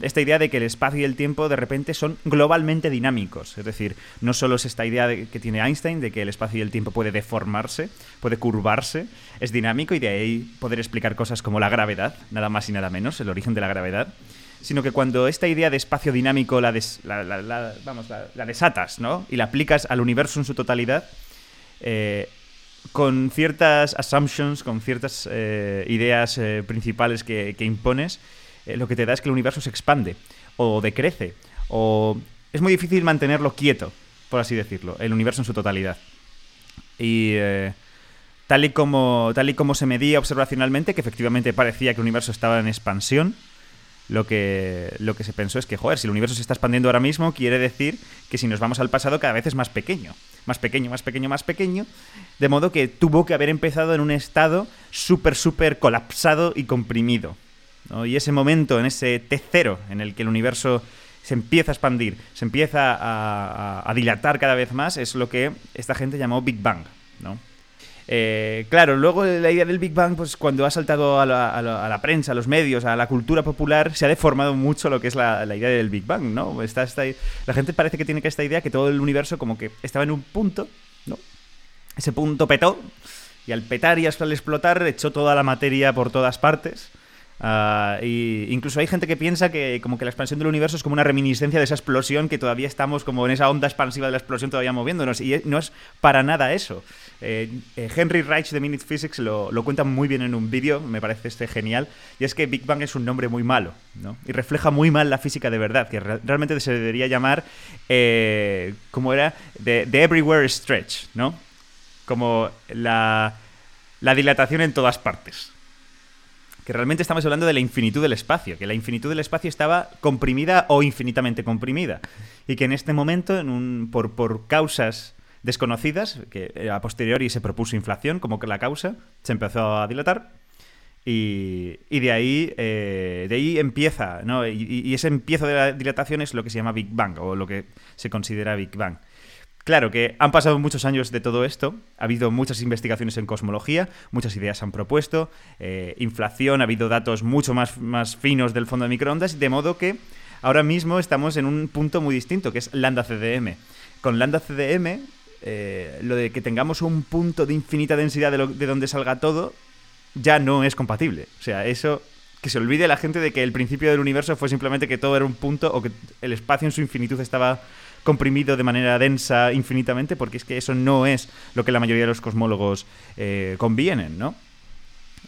Esta idea de que el espacio y el tiempo de repente son globalmente dinámicos. Es decir, no solo es esta idea de- que tiene Einstein de que el espacio y el tiempo puede deformarse, puede curvarse, es dinámico y de ahí poder explicar cosas como la gravedad, nada más y nada menos, el origen de la gravedad sino que cuando esta idea de espacio dinámico la, des- la- la- la- desatas, ¿no? Y la aplicas al universo en su totalidad, eh, con ciertas assumptions, con ciertas eh, ideas eh, principales que impones, eh, lo que te da es que el universo se expande, o decrece, o es muy difícil mantenerlo quieto, por así decirlo, el universo en su totalidad. Y eh, tal, y como, tal y como se medía observacionalmente, que efectivamente parecía que el universo estaba en expansión, lo que, lo que se pensó es que, joder, si el universo se está expandiendo ahora mismo, quiere decir que si nos vamos al pasado cada vez es más pequeño. Más pequeño, más pequeño, más pequeño. De modo que tuvo que haber empezado en un estado súper, súper colapsado y comprimido. Y ese momento, en ese T0, en el que el universo se empieza a expandir, se empieza a, dilatar cada vez más, es lo que esta gente llamó Big Bang. ¿no? Eh, claro, luego la idea del Big Bang, pues cuando ha saltado a la, prensa, a los medios, a la cultura popular, se ha deformado mucho lo que es la, idea del Big Bang, ¿no? Está, esta- la gente parece que tiene que esta idea que todo el universo como que estaba en un punto, ¿no? Ese punto petó, y al petar y al explotar echó toda la materia por todas partes. Ah, incluso hay gente que piensa que como que la expansión del universo es como una reminiscencia de esa explosión que todavía estamos como en esa onda expansiva de la explosión todavía moviéndonos y no es para nada eso. Eh, eh, Henry Reich de Minute Physics lo, cuenta muy bien en un vídeo, me parece este genial, y es que Big Bang es un nombre muy malo, ¿no? Y refleja muy mal la física de verdad, que re- realmente se debería llamar, eh, ¿cómo era? The, Everywhere Stretch, ¿no? Como la dilatación en todas partes que realmente estamos hablando de la infinitud del espacio, que la infinitud del espacio estaba comprimida o infinitamente comprimida, y que en este momento, por, causas desconocidas, que a posteriori se propuso inflación como la causa, se empezó a dilatar, y, de ahí eh, de ahí empieza, ¿no? Y ese empiezo de la dilatación es lo que se llama Big Bang, o lo que se considera Big Bang. Claro que han pasado muchos años de todo esto, ha habido muchas investigaciones en cosmología, muchas ideas han propuesto, eh, inflación, ha habido datos mucho más, más finos del fondo de microondas, de modo que ahora mismo estamos en un punto muy distinto, que es lambda CDM. Con lambda CDM, eh, lo de que tengamos un punto de infinita densidad de, de donde salga todo, ya no es compatible. O sea, eso que se olvide la gente de que el principio del universo fue simplemente que todo era un punto o que el espacio en su infinitud estaba comprimido de manera densa infinitamente, porque es que eso no es lo que la mayoría de los cosmólogos eh, convienen, ¿no?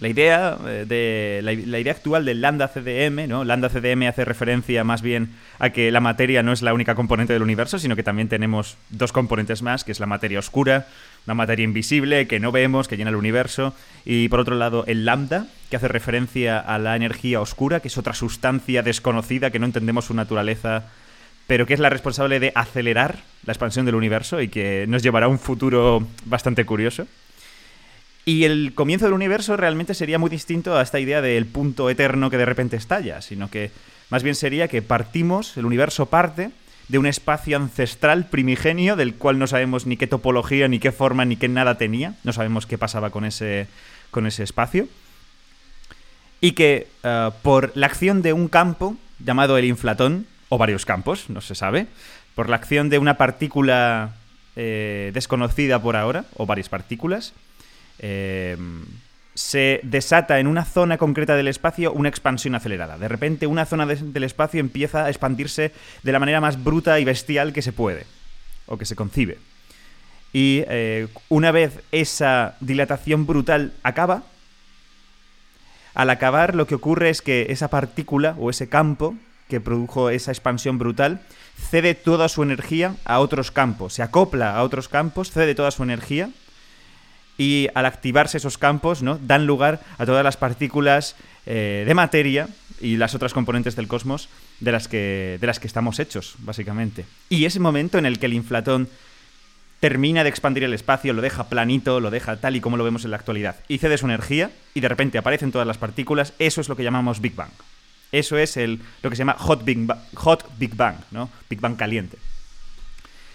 La idea, eh, de, la, la idea actual del lambda CDM, ¿no? Lambda CDM hace referencia más bien a que la materia no es la única componente del universo, sino que también tenemos dos componentes más, que es la materia oscura, una materia invisible que no vemos, que llena el universo, y por otro lado el lambda, que hace referencia a la energía oscura, que es otra sustancia desconocida que no entendemos su naturaleza, pero que es la responsable de acelerar la expansión del universo y que nos llevará a un futuro bastante curioso. Y el comienzo del universo realmente sería muy distinto a esta idea del punto eterno que de repente estalla, sino que más bien sería que partimos, el universo parte de un espacio ancestral primigenio del cual no sabemos ni qué topología, ni qué forma, ni qué nada tenía, no sabemos qué pasaba con ese, con ese espacio, y que eh, por la acción de un campo llamado el inflatón, o varios campos, no se sabe, por la acción de una partícula eh, desconocida por ahora, o varias partículas, eh, se desata en una zona concreta del espacio una expansión acelerada. De repente una zona de- del espacio empieza a expandirse de la manera más bruta y bestial que se puede, o que se concibe. Y eh, una vez esa dilatación brutal acaba, al acabar lo que ocurre es que esa partícula o ese campo que produjo esa expansión brutal cede toda su energía a otros campos, se acopla a otros campos, cede toda su energía y al activarse esos campos ¿no? dan lugar a todas las partículas eh, de materia y las otras componentes del cosmos de las, que, de las que estamos hechos, básicamente. Y ese momento en el que el inflatón termina de expandir el espacio, lo deja planito, lo deja tal y como lo vemos en la actualidad, y cede su energía, y de repente aparecen todas las partículas, eso es lo que llamamos Big Bang. Eso es el, lo que se llama Hot Big, Ba- Hot Big Bang, ¿no? Big Bang caliente.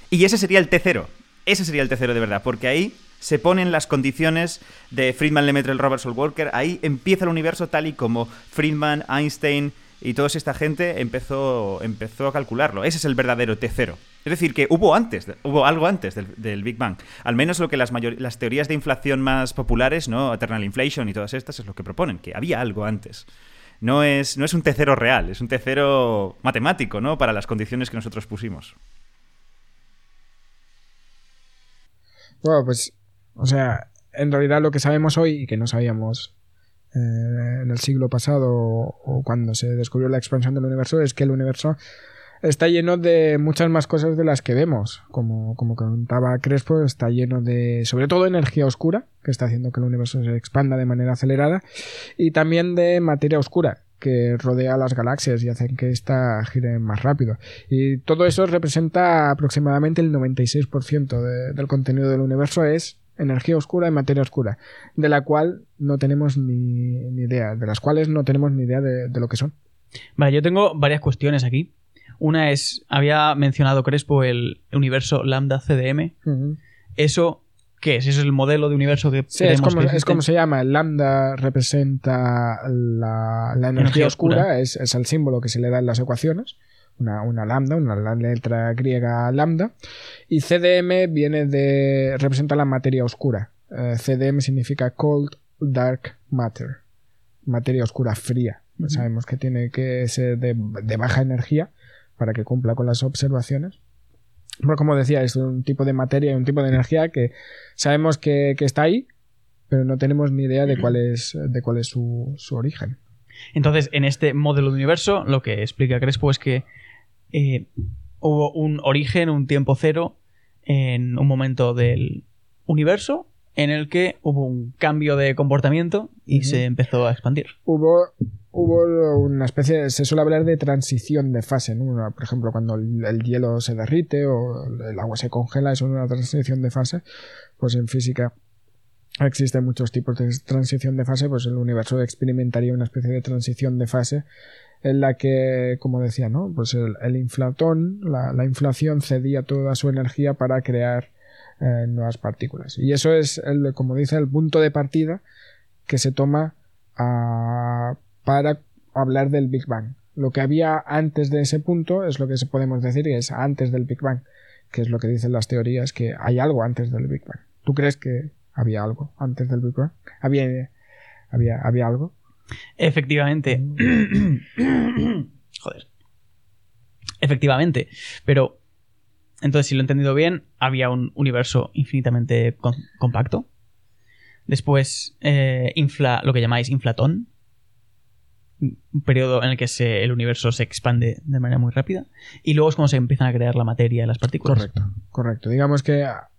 Y ese sería el T0. Ese sería el T0 de verdad, porque ahí se ponen las condiciones de Friedman, Lemaitre, Robertson Walker. Ahí empieza el universo tal y como Friedman, Einstein y toda esta gente empezó, empezó a calcularlo. Ese es el verdadero T0. Es decir, que hubo antes, hubo algo antes del, Big Bang. Al menos lo que las, las teorías de inflación más populares, ¿no? Eternal Inflation y todas estas, es lo que proponen, que había algo antes. No es, no es un T0 real, es un T0 matemático, ¿no? Para las condiciones que nosotros pusimos. Bueno, pues, o sea, en realidad lo que sabemos hoy y que no sabíamos eh, en el siglo pasado o, o cuando se descubrió la expansión del universo es que el universo está lleno de muchas más cosas de las que vemos. Como, como comentaba Crespo, está lleno de, sobre todo, energía oscura, que está haciendo que el universo se expanda de manera acelerada, y también de materia oscura, que rodea las galaxias y hacen que ésta gire más rápido. Y todo eso representa aproximadamente el 96% de- del contenido del universo es energía oscura y materia oscura, de la cual no tenemos ni, ni idea, de las cuales no tenemos ni idea de, de lo que son. Vale, yo tengo varias cuestiones aquí. Una es, había mencionado Crespo el universo lambda CDM. ¿Eso qué es? ¿Eso es el modelo de universo que Sí, es como, que es como se llama. El lambda representa la, la energía, Energía oscura, oscura. Es, es el símbolo que se le da en las ecuaciones. Una, una lambda, una letra griega lambda. Y CDM viene de. representa la materia oscura. Eh, CDM significa Cold Dark Matter. Materia oscura fría. Sabemos que tiene que ser de, de baja energía para que cumpla con las observaciones. Pero como decía, es un tipo de materia y un tipo de energía que sabemos que, que está ahí, pero no tenemos ni idea de cuál es, de cuál es su, su origen. Entonces, en este modelo de universo, lo que explica Crespo es que eh, hubo un origen, un tiempo cero, en un momento del universo en el que hubo un cambio de comportamiento y se empezó a expandir. Hubo, hubo una especie se suele hablar de transición de fase, ¿no? Por ejemplo, cuando el, el hielo se derrite o el agua se congela, es una transición de fase. Pues en física existen muchos tipos de transición de fase, pues el universo experimentaría una especie de transición de fase en la que, como decía, ¿no? Pues el, inflatón, la, la inflación cedía toda su energía para crear eh, nuevas partículas. Y eso es, el, como dice, el punto de partida que se toma ah, para hablar del Big Bang. Lo que había antes de ese punto es lo que podemos decir que es antes del Big Bang, que es lo que dicen las teorías, que hay algo antes del Big Bang. ¿Tú crees que había algo antes del Big Bang? ¿Había, había, había algo? Efectivamente. Joder. Efectivamente. Pero, entonces, si lo he entendido bien, había un universo infinitamente com- compacto. Después, eh, infla, lo que llamáis inflatón. Un periodo en el que se- el universo se expande de manera muy rápida. Y luego es cuando se empiezan a crear la materia y las partículas. Correcto, correcto. Digamos que ah,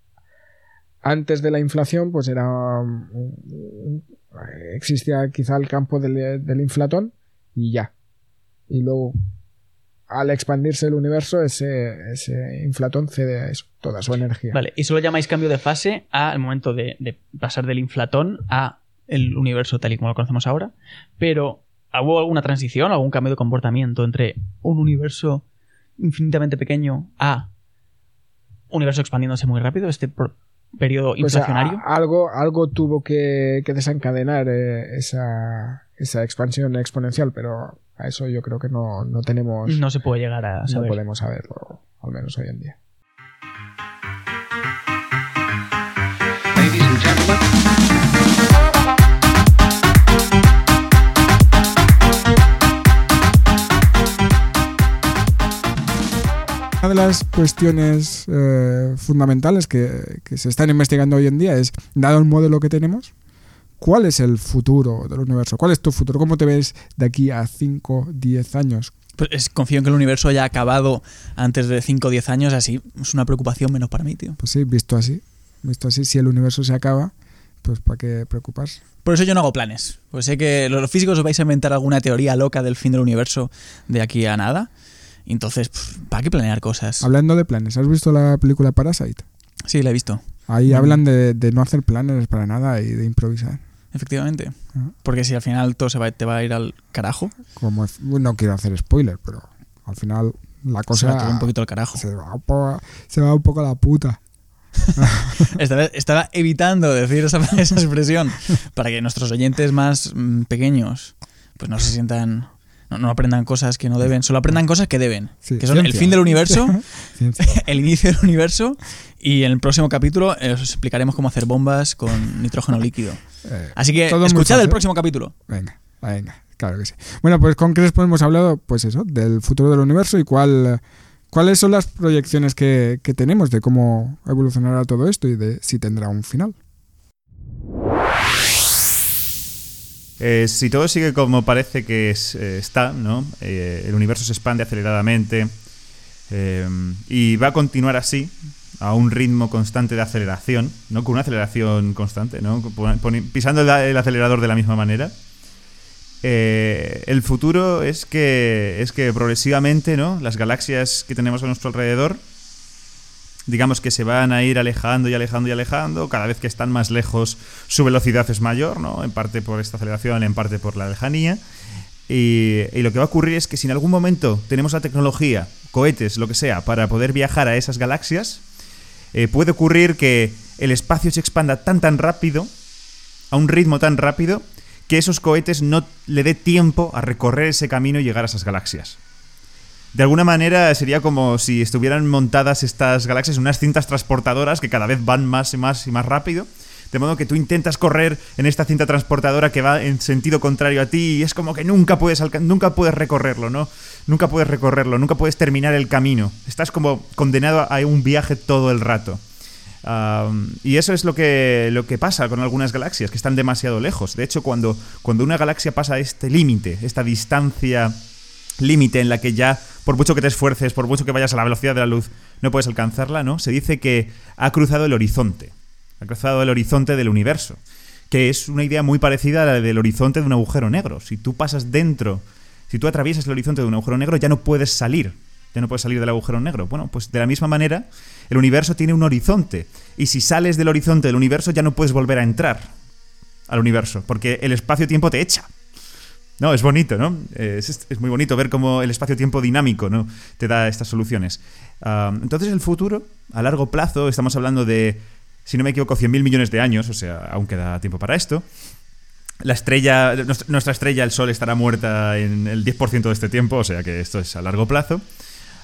antes de la inflación, pues era. um, un- existía quizá el campo del, del inflatón y ya. Y luego, al expandirse el universo, ese, ese inflatón cede a eso, toda su energía. Vale, y solo llamáis cambio de fase al momento de, de pasar del inflatón a el universo tal y como lo conocemos ahora. Pero, ¿hubo alguna transición, algún cambio de comportamiento entre un universo infinitamente pequeño a un universo expandiéndose muy rápido? Este periodo Pues, a- inflacionario. algo, algo tuvo que, que desencadenar eh, esa, esa expansión exponencial, pero a eso yo creo que no, no tenemos. no se puede llegar a no saber. podemos saberlo. Al menos hoy en día. Una de las cuestiones eh, fundamentales que, que se están investigando hoy en día es, dado el modelo que tenemos, ¿cuál es el futuro del universo? ¿Cuál es tu futuro? ¿Cómo te ves de aquí a 5, 10 años? Pues es- confío en que el universo haya acabado antes de 5 o 10 años, así es una preocupación menos para mí, tío. Pues sí, visto así, visto así, si el universo se acaba, pues ¿para qué preocuparse? Por eso yo no hago planes. Pues sé que los físicos os vais a inventar alguna teoría loca del fin del universo de aquí a nada. Entonces, ¿para qué planear cosas? Hablando de planes, ¿has visto la película Parasite? Sí, la he visto, Ahí hablan de, de no hacer planes para nada y de improvisar. efectivamente. Ah. Porque si al final todo se va, te va a ir al carajo, Como no quiero hacer spoiler, pero al final la se cosa va todo un poquito al carajo. se va un poco, se va un poco a la puta. Estaba, estaba evitando decir esa, esa expresión para que nuestros oyentes más mm, pequeños pues no se sientan, no, no aprendan cosas que no deben, solo aprendan cosas que deben, Sí, que son el fin del universo, el inicio del universo y en el próximo capítulo eh, os explicaremos cómo hacer bombas con nitrógeno líquido. Eh, Así que escuchad el próximo capítulo. Venga, venga, claro que sí. Bueno, pues con Crespo hemos hablado, pues eso, del futuro del universo y cuál, cuáles son las proyecciones que, que tenemos de cómo evolucionará todo esto y de si tendrá un final. Eh, si todo sigue como parece que es, eh, está, ¿no? Eh, el universo se expande aceleradamente eh, y va a continuar así, a un ritmo constante de aceleración, ¿no? Con una aceleración constante, ¿no? Pisando el acelerador de la misma manera. Eh, el futuro es que, es que progresivamente, ¿no? Las galaxias que tenemos a nuestro alrededor digamos que se van a ir alejando y alejando y alejando. Cada vez que están más lejos, su velocidad es mayor, ¿no? En parte por esta aceleración, en parte por la lejanía. Y, lo que va a ocurrir es que si en algún momento tenemos la tecnología, cohetes, lo que sea, para poder viajar a esas galaxias, eh, puede ocurrir que el espacio se expanda tan tan rápido, a un ritmo tan rápido, que esos cohetes no le dé tiempo a recorrer ese camino y llegar a esas galaxias. De alguna manera sería como si estuvieran montadas estas galaxias unas cintas transportadoras que cada vez van más y más y más rápido. De modo que tú intentas correr en esta cinta transportadora que va en sentido contrario a ti y es como que nunca puedes, nunca puedes recorrerlo, ¿no? Nunca puedes recorrerlo, nunca puedes terminar el camino. Estás como condenado a un viaje todo el rato. Y eso es lo que, lo que pasa con algunas galaxias, que están demasiado lejos. De hecho, cuando, cuando una galaxia pasa este límite, esta distancia límite en la que ya, por mucho que te esfuerces, por mucho que vayas a la velocidad de la luz, no puedes alcanzarla, ¿no? Se dice que ha cruzado el horizonte. Ha cruzado el horizonte del universo. Que es una idea muy parecida a la del horizonte de un agujero negro. Si tú pasas dentro, si tú atraviesas el horizonte de un agujero negro, ya no puedes salir. Ya no puedes salir del agujero negro. Bueno, pues de la misma manera, el universo tiene un horizonte. Y si sales del horizonte del universo, ya no puedes volver a entrar al universo. Porque el espacio-tiempo te echa. No, es bonito, ¿no? Eh, Es, muy bonito ver cómo el espacio-tiempo dinámico ¿no? te da estas soluciones. Entonces, el futuro, a largo plazo, estamos hablando de, si no me equivoco, 100.000 millones de años, o sea, aún queda tiempo para esto. La estrella, nuestra- nuestra estrella, el Sol, estará muerta en el 10% de este tiempo, o sea que esto es a largo plazo.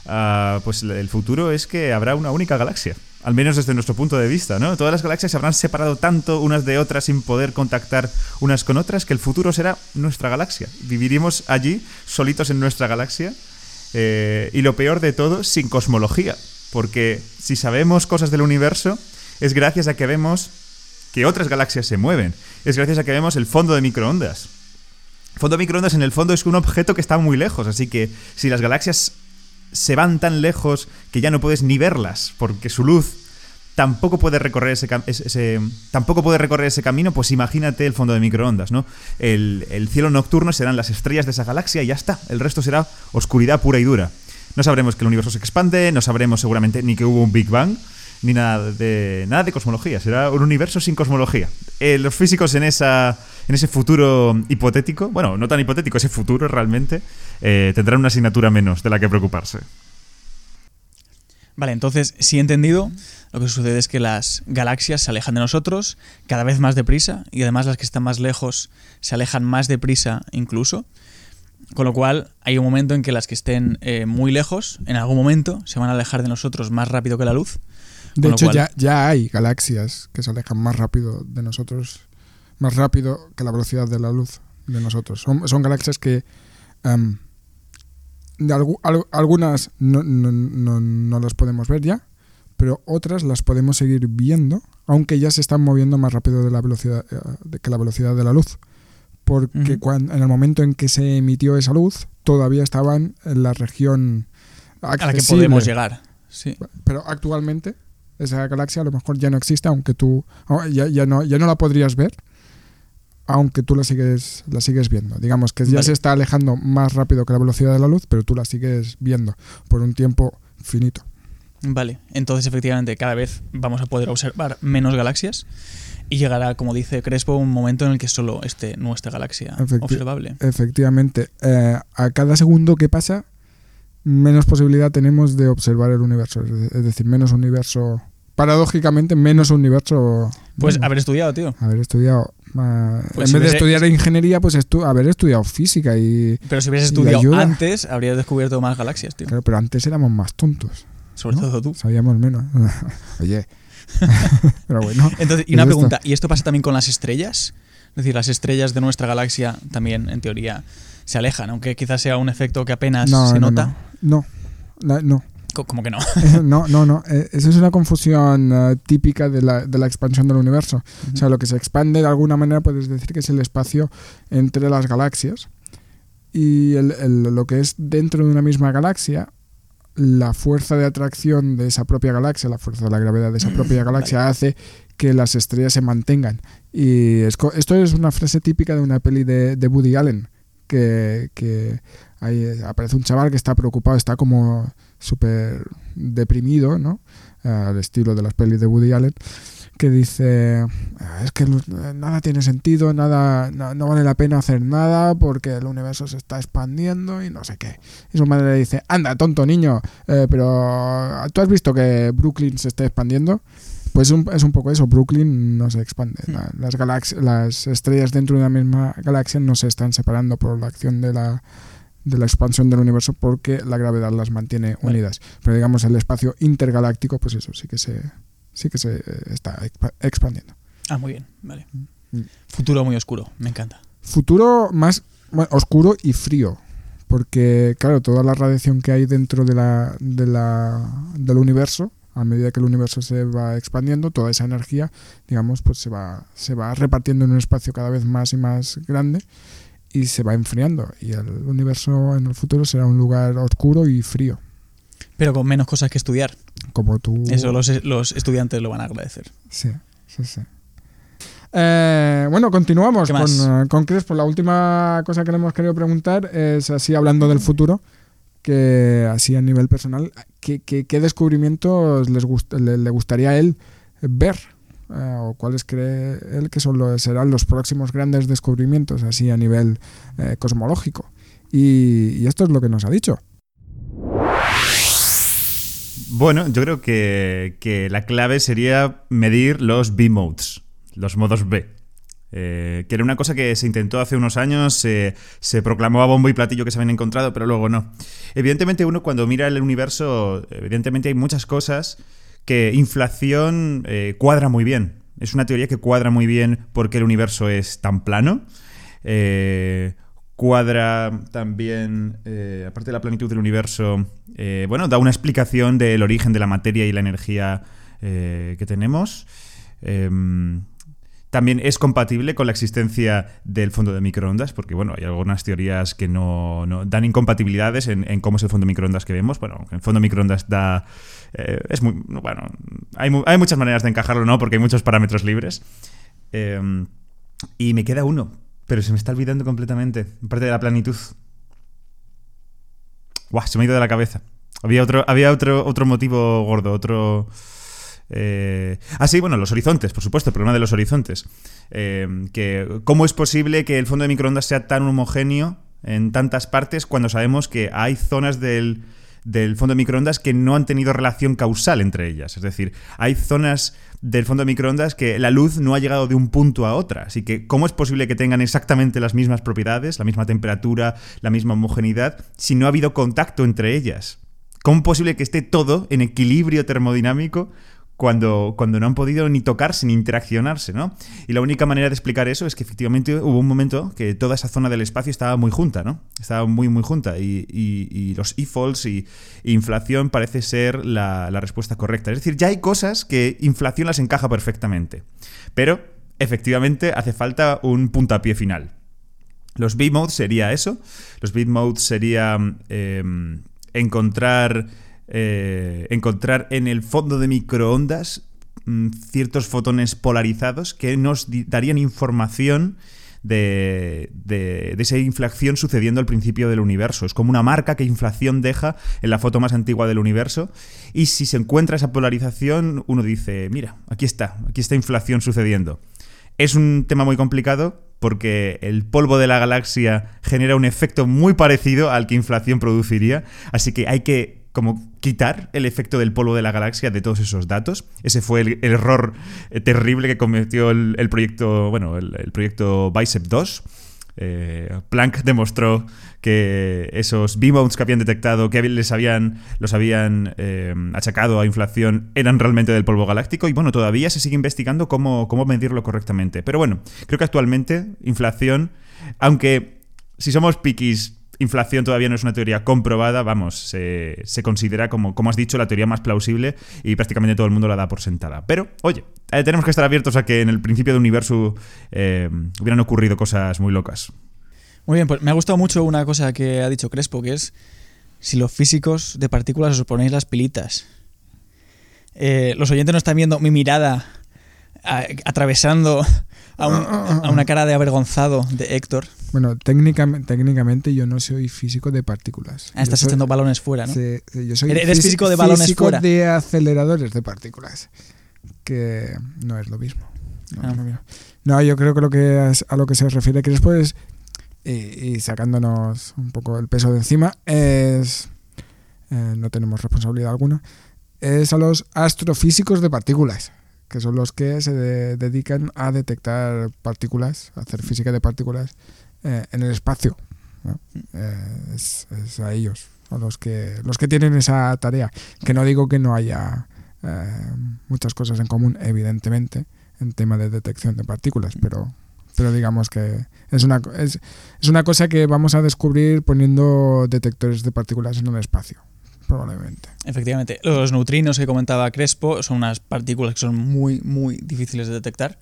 Ah, pues el futuro es que habrá una única galaxia, al menos desde nuestro punto de vista, ¿no? Todas las galaxias se habrán separado tanto unas de otras sin poder contactar unas con otras que el futuro será nuestra galaxia. Viviremos allí, solitos en nuestra galaxia, eh, y lo peor de todo, sin cosmología, porque si sabemos cosas del universo, es gracias a que vemos que otras galaxias se mueven, es gracias a que vemos el fondo de microondas. Fondo de microondas en el fondo es un objeto que está muy lejos, así que si las galaxias se van tan lejos que ya no puedes ni verlas, porque su luz tampoco puede recorrer ese, tampoco puede recorrer ese camino, pues imagínate el fondo de microondas, ¿no? El, el cielo nocturno serán las estrellas de esa galaxia y ya está. El resto será oscuridad pura y dura. No sabremos que el universo se expande, no sabremos seguramente ni que hubo un Big Bang, ni nada de nada de cosmología. Será un universo sin cosmología. Eh, los físicos en esa en ese futuro hipotético, bueno, no tan hipotético, ese futuro realmente, eh, tendrán una asignatura menos de la que preocuparse. Vale, entonces, si he entendido, lo que sucede es que las galaxias se alejan de nosotros cada vez más deprisa y además las que están más lejos se alejan más deprisa incluso. Con lo cual, hay un momento en que las que estén eh, muy lejos, en algún momento, se van a alejar de nosotros más rápido que la luz. De hecho, cual- ya, ya hay galaxias que se alejan más rápido de nosotros, más rápido que la velocidad de la luz de nosotros. Son, son galaxias que em, de algu- al- algunas no, no- no- no las podemos ver ya, pero otras las podemos seguir viendo, aunque ya se están moviendo más rápido de la velocidad eh, que la velocidad de la luz. Porque Ujú. cuan- en el momento en que se emitió esa luz, todavía estaban en la región A la que podemos llegar. Sí. Pero actualmente esa galaxia a lo mejor ya no existe, aunque tú oh, ya, ya no, ya no la podrías ver, aunque tú la sigues, la sigues viendo. Digamos que ya Vale. se está alejando más rápido que la velocidad de la luz, pero tú la sigues viendo por un tiempo finito. Vale, entonces efectivamente cada vez vamos a poder observar menos galaxias y llegará, como dice Crespo, un momento en el que solo esté nuestra galaxia Efecti- observable. Efectivamente, eh, a cada segundo que pasa, menos posibilidad tenemos de observar el universo. Es de- es decir, menos universo. Paradójicamente, menos universo. Pues bueno, haber estudiado, tío. haber estudiado. Pues en si vez de estudiar ingeniería, pues estu- haber estudiado física y. Pero si hubieses estudiado antes, habrías descubierto más galaxias, tío. Claro, pero antes éramos más tontos. Sobre ¿no? todo tú. Sabíamos menos. Oye. pero bueno. Entonces, y una esto. pregunta, ¿y esto pasa también con las estrellas? Es decir, las estrellas de nuestra galaxia también, en teoría, se alejan, aunque quizás sea un efecto que apenas No, se no, nota. No. No. La- no. Co- Como que no. Eh, no, no, no. Eh, Eso es una confusión eh, típica de la, de la expansión del universo. O sea, lo que se expande de alguna manera puedes decir que es el espacio entre las galaxias. Y el- el- lo que es dentro de una misma galaxia, la fuerza de atracción de esa propia galaxia, la fuerza de la gravedad de esa propia galaxia hace que las estrellas se mantengan. Y es esto es una frase típica de una peli de, de Woody Allen, que, que ahí aparece un chaval que está preocupado, está como súper deprimido, ¿no? Al estilo de las pelis de Woody Allen, que dice, "Ah, es que nada tiene sentido, nada, no, no vale la pena hacer nada porque el universo se está expandiendo y no sé qué. Y su madre le dice, anda, tonto niño, eh, pero ¿tú has visto que Brooklyn se está expandiendo? Pues un- es un poco eso, Brooklyn no se expande. La- las, galax- las estrellas dentro de una misma galaxia no se están separando por la acción de la, de la expansión del universo porque la gravedad las mantiene Vale. unidas. Pero digamos el espacio intergaláctico, pues eso sí que se, sí que se eh, está expa- expandiendo. Ah, muy bien, vale. Mm. Futuro muy oscuro, me encanta. Futuro más bueno, oscuro y frío. Porque, claro, toda la radiación que hay dentro de la, de la, del universo, a medida que el universo se va expandiendo, toda esa energía, digamos, pues se va, se va repartiendo en un espacio cada vez más y más grande y se va enfriando. Y el universo en el futuro será un lugar oscuro y frío. Pero con menos cosas que estudiar. Como tú. Eso los, los estudiantes lo van a agradecer. Sí, sí, sí. Eh, bueno, continuamos ¿Qué con, eh, con Crespo. La última cosa que le hemos querido preguntar es así hablando del futuro, que así a nivel personal, ¿qué, qué- qué descubrimientos les gust- le, le gustaría a él ver? Eh, ¿O cuáles cree él que los, serán los próximos grandes descubrimientos así a nivel eh, cosmológico? Y, esto es lo que nos ha dicho. Bueno, yo creo que, la clave sería medir los B-modes, los modos B. Eh, que era una cosa que se intentó hace unos años, se proclamó a bombo y platillo que se habían encontrado, pero luego no. Evidentemente uno cuando mira el universo, evidentemente hay muchas cosas que inflación eh, cuadra muy bien. Es una teoría que cuadra muy bien porque el universo es tan plano. Eh, cuadra también, eh, aparte de la planitud del universo, bueno, da una explicación del origen de la materia y la energía que tenemos. También es compatible con la existencia del fondo de microondas, porque bueno, hay algunas teorías que no, dan incompatibilidades en, cómo es el fondo de microondas que vemos. Bueno, el fondo de microondas da. eh, es muy. Bueno, hay, hay muchas maneras de encajarlo, ¿no? Porque hay muchos parámetros libres. Em, y me queda uno, pero se me está olvidando completamente. Parte de la planitud. Guau, se me ha ido de la cabeza. Había otro, había otro, otro motivo gordo, otro. Eh... Ah, sí, bueno, los horizontes, por supuesto, el problema de los horizontes. Eh, que, ¿Cómo es posible que el fondo de microondas sea tan homogéneo en tantas partes cuando sabemos que hay zonas del, del fondo de microondas que no han tenido relación causal entre ellas. Es decir, hay zonas del fondo de microondas que la luz no ha llegado de un punto a otra. Así que, ¿cómo es posible que tengan exactamente las mismas propiedades, la misma temperatura, la misma homogeneidad, si no ha habido contacto entre ellas? ¿Cómo es posible que esté todo en equilibrio termodinámico cuando, cuando no han podido ni tocarse ni interaccionarse, ¿no? Y la única manera de explicar eso es que efectivamente hubo un momento que toda esa zona del espacio estaba muy junta, ¿no? Estaba muy, muy junta. Y, los e-falls y, inflación parece ser la, respuesta correcta. Es decir, ya hay cosas que inflación las encaja perfectamente. Pero, efectivamente, hace falta un puntapié final. Los B-modes sería eso. Los B-modes sería eh, encontrar, eh, encontrar en el fondo de microondas mm, ciertos fotones polarizados que nos darían información de, de- de esa inflación sucediendo al principio del universo. Es como una marca que inflación deja en la foto más antigua del universo. Y si se encuentra esa polarización, uno dice, mira, aquí está, aquí está inflación sucediendo. Es un tema muy complicado porque el polvo de la galaxia genera un efecto muy parecido al que inflación produciría, así que hay que como quitar el efecto del polvo de la galaxia de todos esos datos. Ese fue el, error eh, terrible que cometió el, proyecto, bueno, el, proyecto Bicep 2. Eh, Planck demostró que esos B-modes que habían detectado, que les habían, los habían eh, achacado a inflación, eran realmente del polvo galáctico. Y bueno, todavía se sigue investigando cómo, cómo medirlo correctamente. Pero bueno, creo que actualmente inflación, aunque si somos piquis, inflación todavía no es una teoría comprobada, vamos, se, se considera como, como has dicho, la teoría más plausible y prácticamente todo el mundo la da por sentada. Pero, oye, eh, tenemos que estar abiertos a que en el principio del universo eh, hubieran ocurrido cosas muy locas. Muy bien, pues me ha gustado mucho una cosa que ha dicho Crespo, que es si los físicos de partículas os ponéis las pilitas. Eh, los oyentes no están viendo mi mirada atravesando a una cara de avergonzado de Héctor. Bueno, técnicamente, técnicamente yo no soy físico de partículas. Ah, estás soy- echando balones fuera, ¿no? Sí, yo soy Eres físi- físico de balones físico fuera. de aceleradores de partículas. Que no es lo mismo. No, Ah. es lo mismo. No, yo creo que lo que es- a lo que se refiere Crespo es, y, y sacándonos un poco el peso de encima, es. eh, no tenemos responsabilidad alguna. Es a los astrofísicos de partículas, que son los que se de- dedican a detectar partículas, a hacer física de partículas eh, en el espacio. Eh, es, es a ellos a los que los que tienen esa tarea que no digo que no haya eh, muchas cosas en común evidentemente en tema de detección de partículas pero pero digamos que es una es, es una cosa que vamos a descubrir poniendo detectores de partículas en el espacio probablemente Efectivamente. Los neutrinos que comentaba Crespo son unas partículas que son muy, muy difíciles de detectar.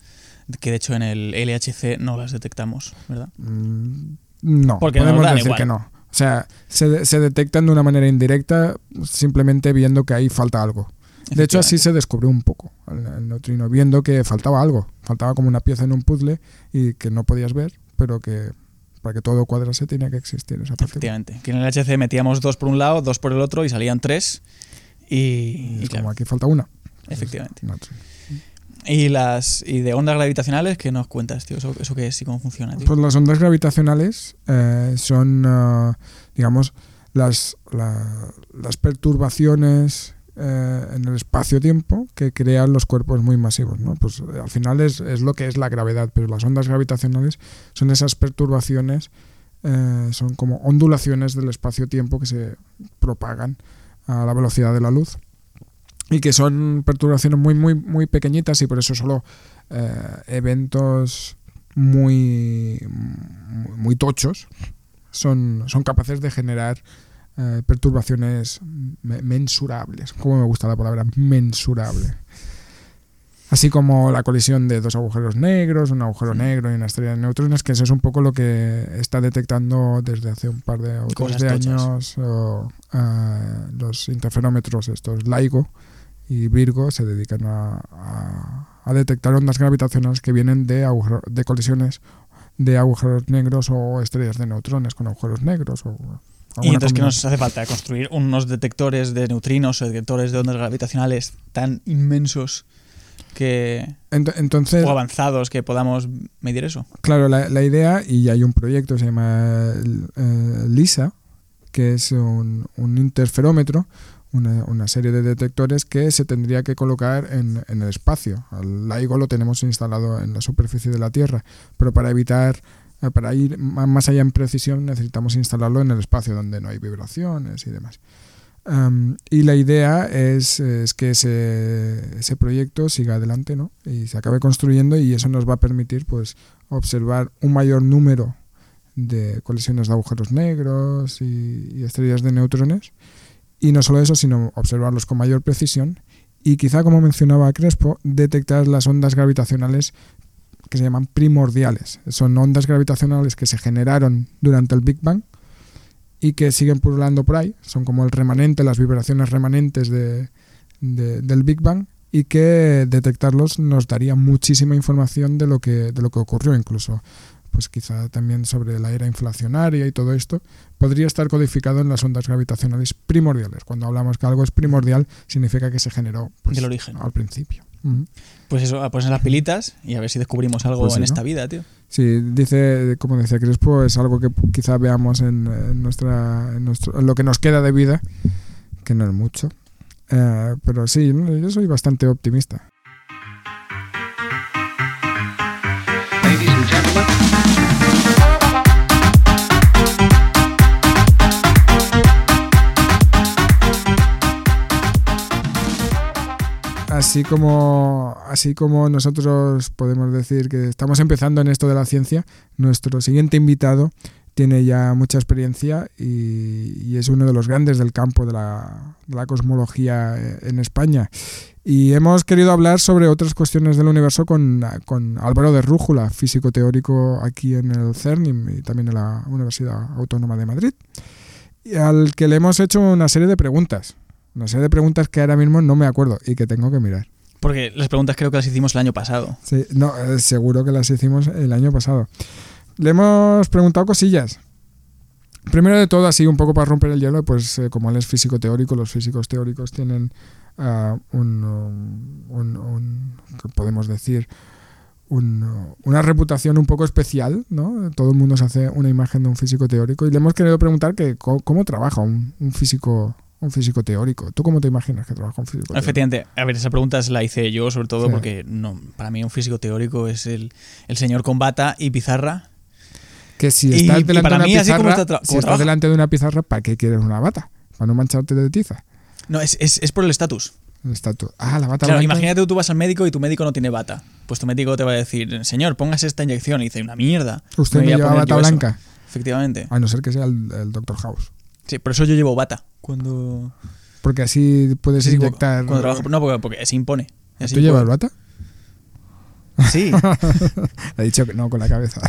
Que de hecho en el LHC no las detectamos, ¿verdad? Mm, no Porque podemos decir igual. que no o sea se, se detectan de una manera indirecta simplemente viendo que ahí falta algo De hecho, así se descubrió un poco el, neutrino, viendo que faltaba algo. Faltaba como una pieza en un puzzle y que no podías ver, pero que para que todo cuadrase tenía que existir esa partícula. Efectivamente. Que en el LHC metíamos dos por un lado, dos por el otro y salían tres. Y, Y y es claro, como aquí falta una. efectivamente. Sé. Y las y de ondas gravitacionales, ¿qué nos cuentas, tío? ¿Eso, eso qué es y cómo funciona? Pues las ondas gravitacionales eh, son, eh, digamos, las, la- las perturbaciones eh, en el espacio-tiempo que crean los cuerpos muy masivos. ¿no? Pues eh, al final es, es lo que es la gravedad, pero las ondas gravitacionales son esas perturbaciones, eh, son como ondulaciones del espacio-tiempo que se propagan a la velocidad de la luz y que son perturbaciones muy muy muy pequeñitas y por eso solo eh, eventos muy, muy tochos son, son capaces de generar eh, perturbaciones me- mensurables. Como me gusta la palabra mensurable. Así como la colisión de dos agujeros negros, un agujero negro y una estrella de neutrones, que eso es un poco lo que está detectando desde hace un par de, o tres Cosas de tochas. años o, eh, los interferómetros, estos LIGO y Virgo, se dedican a, a- a detectar ondas gravitacionales que vienen de, agujero- de colisiones de agujeros negros o estrellas de neutrones con agujeros negros. O Y entonces, ¿qué nos hace falta? Construir unos detectores de neutrinos o detectores de ondas gravitacionales tan inmensos que entonces, o avanzados que podamos medir eso. claro, la, la idea, y hay un proyecto que se llama eh, LISA, que es un, un interferómetro, una, serie de detectores que se tendría que colocar en, en el espacio. El LIGO lo tenemos instalado en la superficie de la Tierra, pero para evitar, eh, para ir más allá en precisión necesitamos instalarlo en el espacio donde no hay vibraciones y demás. Y la idea es, es que ese, ese proyecto siga adelante ¿no? y se acabe construyendo y eso nos va a permitir pues, observar un mayor número de colisiones de agujeros negros y estrellas de neutrones. Y no solo eso, sino observarlos con mayor precisión y quizá, como mencionaba Crespo, detectar las ondas gravitacionales que se llaman primordiales. Son ondas gravitacionales que se generaron durante el Big Bang y que siguen pululando por ahí. Son como el remanente, las vibraciones remanentes de, de- del Big Bang y que detectarlos nos daría muchísima información de lo que, de lo que ocurrió incluso. Pues quizá también sobre la era inflacionaria y todo esto podría estar codificado en las ondas gravitacionales primordiales. Cuando hablamos que algo es primordial, significa que se generó pues, Del origen. al principio. Pues eso, a poner las pilitas y a ver si descubrimos algo Pues sí, en ¿no? esta vida, tío. Sí, dice, como decía Crespo, es algo que quizá veamos en, en nuestra, en, nuestro, en lo que nos queda de vida, que no es mucho. Eh, pero sí, yo soy bastante optimista. Ladies and gentlemen, Así como, así como nosotros podemos decir que estamos empezando en esto de la ciencia, nuestro siguiente invitado tiene ya mucha experiencia y, es uno de los grandes del campo de la, cosmología eh, en España. Y hemos querido hablar sobre otras cuestiones del universo con, con Álvaro de Rújula, físico teórico aquí en el CERN y también en la Universidad Autónoma de Madrid, al que le hemos hecho una serie de preguntas. Una serie de preguntas que ahora mismo no me acuerdo y que tengo que mirar. Porque las preguntas creo que las hicimos el año pasado. Sí, no, eh, seguro que las hicimos el año pasado. Le hemos preguntado cosillas. Primero de todo, así un poco para romper el hielo, pues eh, como él es físico teórico, los físicos teóricos tienen ah, un, un- un- ¿qué podemos decir? Un, uh, una reputación un poco especial, ¿no? Todo el mundo se hace una imagen de un físico teórico y le hemos querido preguntar que cómo trabaja un, un físico un físico teórico. ¿Tú cómo te imaginas que trabaja un físico teórico? Efectivamente, a ver, esa pregunta se la hice yo, sobre todo Sí. porque no, para mí un físico teórico es el, el señor con bata y pizarra. Que si estás y delante de una mí, pizarra, está si estás delante de una pizarra, ¿para qué quieres una bata? Para no mancharte de tiza. No, es, es, es por el estatus. El estatus. Ah, la bata Claro, blanca. imagínate que tú vas al médico y tu médico no tiene bata. Pues tu médico te va a decir, señor, póngase esta inyección. Y dice, una mierda. Usted me me lleva bata yo eso". blanca. Efectivamente. A no ser que sea el, el Dr. House. Sí, por eso yo llevo bata. Cuando. Porque así puedes sí, inyectar. cuando trabajo. No, porque, porque se impone. Así ¿Tú llevas bata? Sí. Ha dicho que no con la cabeza.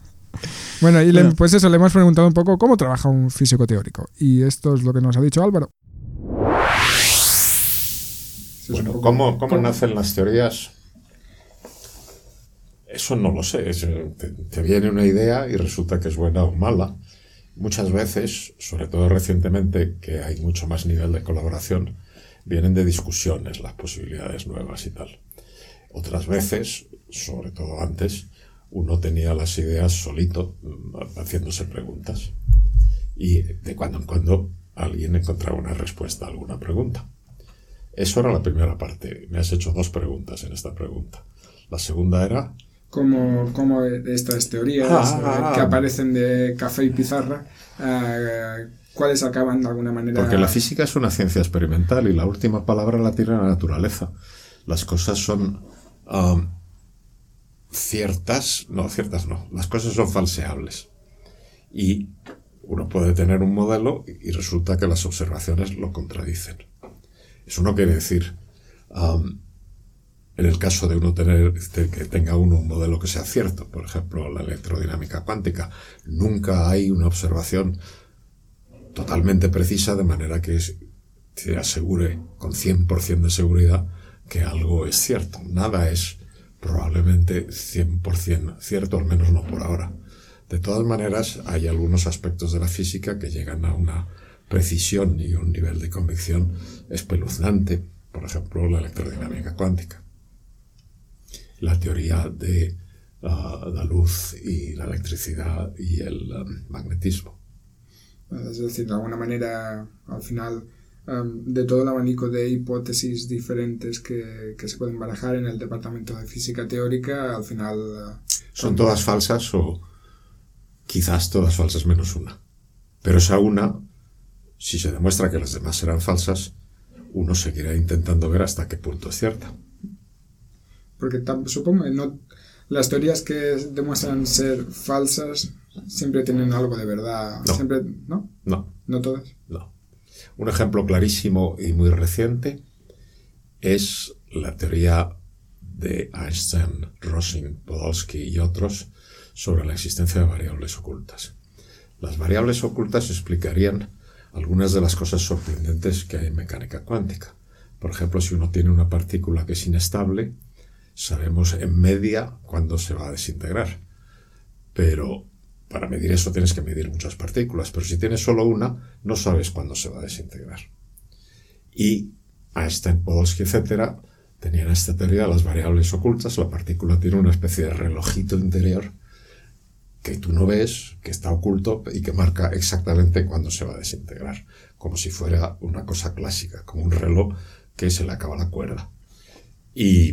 bueno, y le- pues eso, le hemos preguntado un poco cómo trabaja un físico teórico. Y esto es lo que nos ha dicho Álvaro. Bueno, ¿cómo, cómo nacen las teorías? Eso no lo sé. es, te, te viene una idea y resulta que es buena o mala. Muchas veces, sobre todo recientemente, que hay mucho más nivel de colaboración, vienen de discusiones las posibilidades nuevas y tal. Otras veces, sobre todo antes, uno tenía las ideas solito, mm, haciéndose preguntas. Y de cuando en cuando alguien encontraba una respuesta a alguna pregunta. Eso era la primera parte. Me has hecho dos preguntas en esta pregunta. La segunda era, Como, como estas teorías Ah. eh, que aparecen de café y pizarra, eh, ¿cuáles acaban de alguna manera? porque la física es una ciencia experimental y la última palabra la tiene la naturaleza. Las cosas son am, ciertas, no, ciertas no, las cosas son falseables. Y uno puede tener un modelo y resulta que las observaciones lo contradicen. Eso no quiere decir, am, en el caso de uno tener, de que tenga uno un modelo que sea cierto, por ejemplo, la electrodinámica cuántica, nunca hay una observación totalmente precisa de manera que se asegure con 100% de seguridad que algo es cierto. Nada es probablemente 100% cierto, al menos no por ahora. De todas maneras, hay algunos aspectos de la física que llegan a una precisión y un nivel de convicción espeluznante, por ejemplo, la electrodinámica cuántica. La teoría de ah, la luz y la electricidad y el ah, magnetismo. Es decir, de alguna manera, al final, em, de todo el abanico de hipótesis diferentes que, que se pueden barajar en el departamento de física teórica, al final... eh, Son todas falsas o quizás todas falsas menos una. Pero esa una, si se demuestra que las demás serán falsas, uno seguirá intentando ver hasta qué punto es cierta. Porque supongo que no, las teorías que demuestran ser falsas siempre tienen algo de verdad. No. Siempre, ¿no? No, No todas. no. Un ejemplo clarísimo y muy reciente es la teoría de Einstein, Rosin, Podolsky y otros sobre la existencia de variables ocultas. Las variables ocultas explicarían algunas de las cosas sorprendentes que hay en mecánica cuántica. Por ejemplo, si uno tiene una partícula que es inestable, sabemos en media cuándo se va a desintegrar. Pero para medir eso tienes que medir muchas partículas, pero si tienes solo una, no sabes cuándo se va a desintegrar. Y Einstein, Podolsky, etcétera, tenían esta teoría de las variables ocultas. La partícula tiene una especie de relojito interior que tú no ves, que está oculto y que marca exactamente cuándo se va a desintegrar, como si fuera una cosa clásica, como un reloj que se le acaba la cuerda. Y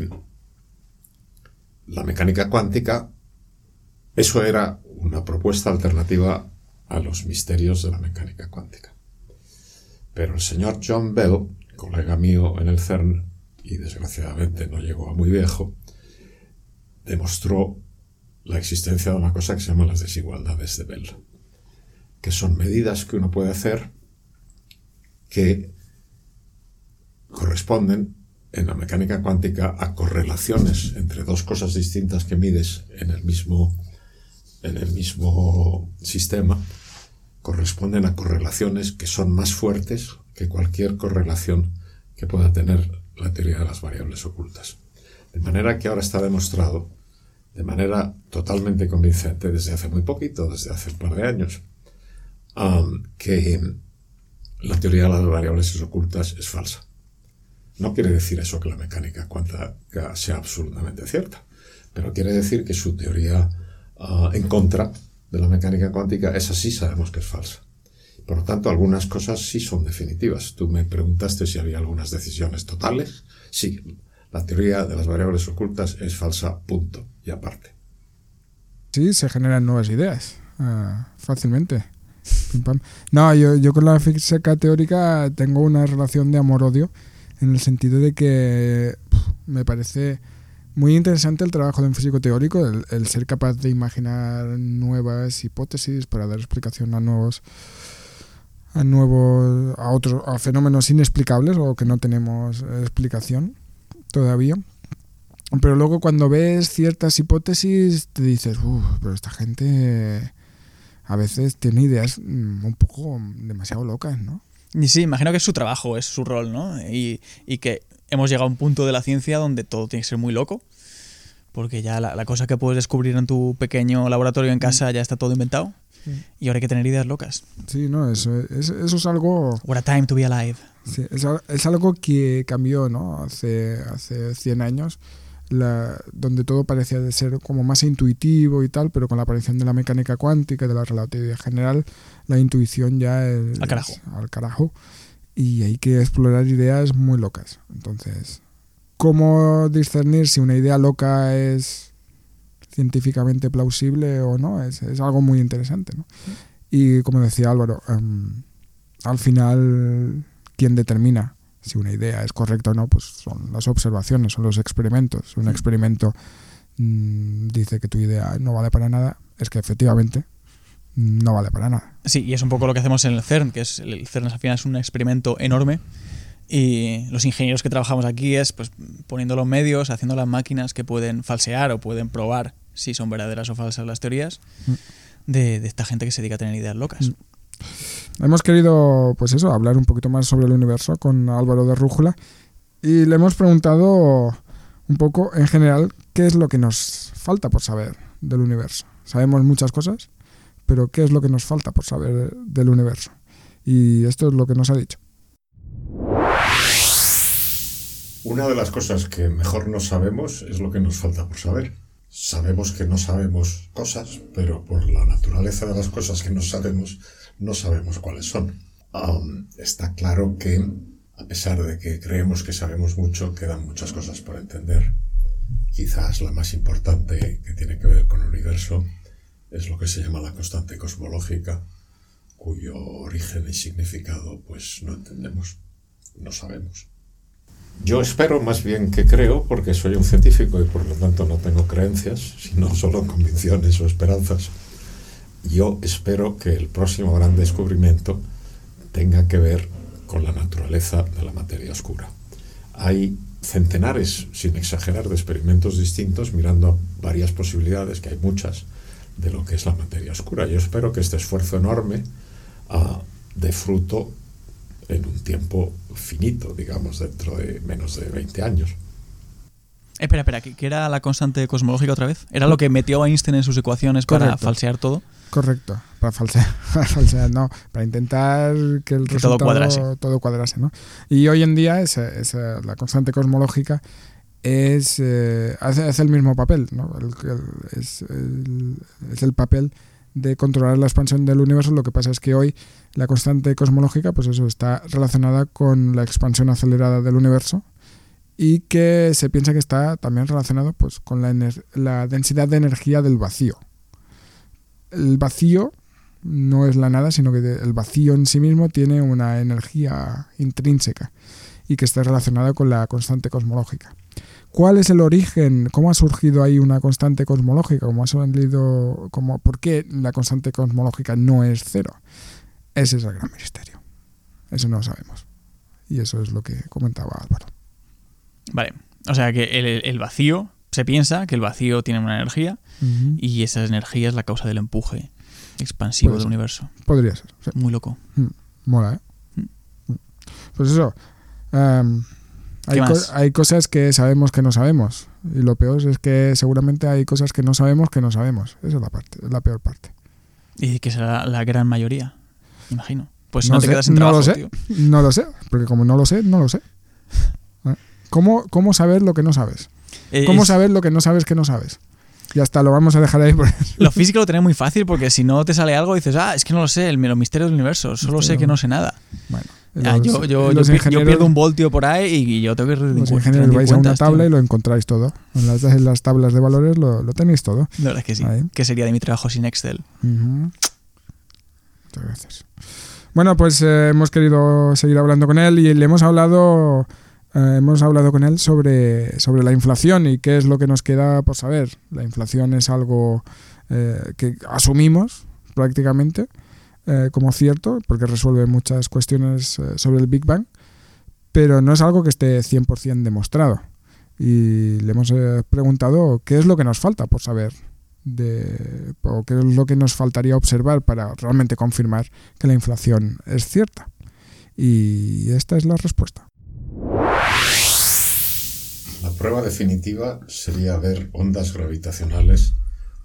la mecánica cuántica, eso era una propuesta alternativa a los misterios de la mecánica cuántica. Pero el señor John Bell, colega mío en el CERN, y desgraciadamente no llegó a muy viejo, demostró la existencia de una cosa que se llama las desigualdades de Bell, que son medidas que uno puede hacer que corresponden en la mecánica cuántica a correlaciones entre dos cosas distintas que mides en el mismo, en el mismo sistema, corresponden a correlaciones que son más fuertes que cualquier correlación que pueda tener la teoría de las variables ocultas. De manera que ahora está demostrado de manera totalmente convincente desde hace muy poquito, desde hace un par de años, que la teoría de las variables ocultas es falsa. No quiere decir eso que la mecánica cuántica sea absolutamente cierta, pero quiere decir que su teoría uh, en contra de la mecánica cuántica, esa sí sabemos que es falsa. Por lo tanto, algunas cosas sí son definitivas. Tú me preguntaste si había algunas decisiones totales. Sí, la teoría de las variables ocultas es falsa, punto, y aparte. Sí, se generan nuevas ideas ah, fácilmente. No, yo, yo con la física teórica tengo una relación de amor-odio en el sentido de que me parece muy interesante el trabajo de un físico teórico, el, el ser capaz de imaginar nuevas hipótesis para dar explicación a nuevos a nuevos a otros a fenómenos inexplicables o que no tenemos explicación todavía. Pero luego cuando ves ciertas hipótesis te dices, uff, pero esta gente a veces tiene ideas mm, un poco demasiado locas, ¿no? Y sí, imagino que es su trabajo, es su rol, ¿no? Y, y que hemos llegado a un punto de la ciencia donde todo tiene que ser muy loco. Porque ya la, la cosa que puedes descubrir en tu pequeño laboratorio en casa ya está todo inventado. Y ahora hay que tener ideas locas. Sí, no, eso es, eso es algo What a time to be alive. Sí, es algo que cambió, ¿no? Hace, hace 100 años, la, donde todo parecía de ser como más intuitivo y tal, pero con la aparición de la mecánica cuántica y de la relatividad general, la intuición ya es Al carajo. al carajo. Y hay que explorar ideas muy locas. Entonces, ¿cómo discernir si una idea loca es científicamente plausible o no? Es, es algo muy interesante, ¿no? Y como decía Álvaro, em, al final, ¿quién determina si una idea es correcta o no? Pues son las observaciones, son los experimentos. Si un experimento mm, dice que tu idea no vale para nada, es que efectivamente mm, no vale para nada. Sí, y es un poco lo que hacemos en el CERN, que es el CERN al final es un experimento enorme. Y los ingenieros que trabajamos aquí es pues poniendo los medios, haciendo las máquinas que pueden falsear o pueden probar si son verdaderas o falsas las teorías de, de esta gente que se dedica a tener ideas locas. Mm. Hemos querido, pues eso, hablar un poquito más sobre el universo con Álvaro de Rújula y le hemos preguntado un poco en general qué es lo que nos falta por saber del universo. Sabemos muchas cosas, pero qué es lo que nos falta por saber del universo. Y esto es lo que nos ha dicho. Una de las cosas que mejor no sabemos es lo que nos falta por saber. Sabemos que no sabemos cosas, pero por la naturaleza de las cosas que no sabemos, no sabemos cuáles son. Um, está claro que, a pesar de que creemos que sabemos mucho, quedan muchas cosas por entender. Quizás la más importante que tiene que ver con el universo es lo que se llama la constante cosmológica, cuyo origen y significado pues no entendemos, no sabemos. Yo espero más bien que creo, porque soy un científico y por lo tanto no tengo creencias, sino solo convicciones o esperanzas. Yo espero que el próximo gran descubrimiento tenga que ver con la naturaleza de la materia oscura. Hay centenares, sin exagerar, de experimentos distintos mirando varias posibilidades, que hay muchas, de lo que es la materia oscura. Yo espero que este esfuerzo enorme ah, dé fruto en un tiempo finito, digamos, dentro de menos de 20 años. Espera, espera, ¿qué era la constante cosmológica otra vez? ¿Era lo que metió Einstein en sus ecuaciones para falsear todo? Correcto, para falsear, para falsear, no, para intentar que el Que todo resultado cuadrase. todo cuadrase, ¿no? Y hoy en día esa, esa- la constante cosmológica es eh, hace, hace el mismo papel, ¿no? El- el- es, el, es el papel de controlar la expansión del universo. Lo que pasa es que hoy la constante cosmológica, pues eso, está relacionada con la expansión acelerada del universo y que se piensa que está también relacionado pues, con la, la densidad de energía del vacío. El vacío no es la nada, sino que el vacío en sí mismo tiene una energía intrínseca y que está relacionada con la constante cosmológica. ¿Cuál es el origen? ¿Cómo ha surgido ahí una constante cosmológica? ¿Cómo ha salido, cómo, ¿Por qué la constante cosmológica no es cero? Ese es el gran misterio. Eso no lo sabemos. Y eso es lo que comentaba Álvaro. Vale. O sea que el vacío, se piensa que el vacío tiene una energía y esa energía es la causa del empuje expansivo del universo. Podría ser. sí. Muy loco. Mola, ¿eh? Pues eso. em, hay, hay cosas que sabemos que no sabemos. Y lo peor es que seguramente hay cosas que no sabemos que no sabemos. Esa es la, parte, es la peor parte. Y que será la gran mayoría, imagino. Pues No no, te sé, quedas sin no trabajo, lo sé. tío. No lo sé, porque como no lo sé, no lo sé. ¿Eh? ¿Cómo, ¿Cómo saber lo que no sabes? Eh, ¿Cómo es- saber lo que no sabes que no sabes? Y hasta lo vamos a dejar ahí. porque- Lo físico lo tenés muy fácil porque si no te sale algo dices, ah, es que no lo sé, el, los misterios del universo, solo sé que no sé nada. Bueno, Ah, yo, pierdo un voltio por ahí y yo tengo que Los ingenieros vais a una tío. tabla y lo encontráis todo. En las, en las tablas de valores lo, lo tenéis todo. La verdad es que sí. Ahí. ¿Qué sería de mi trabajo sin Excel? Ujú. Muchas gracias. Bueno, pues eh, hemos querido seguir hablando con él y le hemos hablado, eh, hemos hablado con él sobre, sobre la inflación y qué es lo que nos queda por saber. La inflación es algo eh, que asumimos prácticamente eh, como cierto, porque resuelve muchas cuestiones sobre el Big Bang, pero no es algo que esté 100% demostrado. Y le hemos preguntado qué es lo que nos falta por saber de o qué es lo que nos faltaría observar para realmente confirmar que la inflación es cierta. Y esta es la respuesta. La prueba definitiva sería ver ondas gravitacionales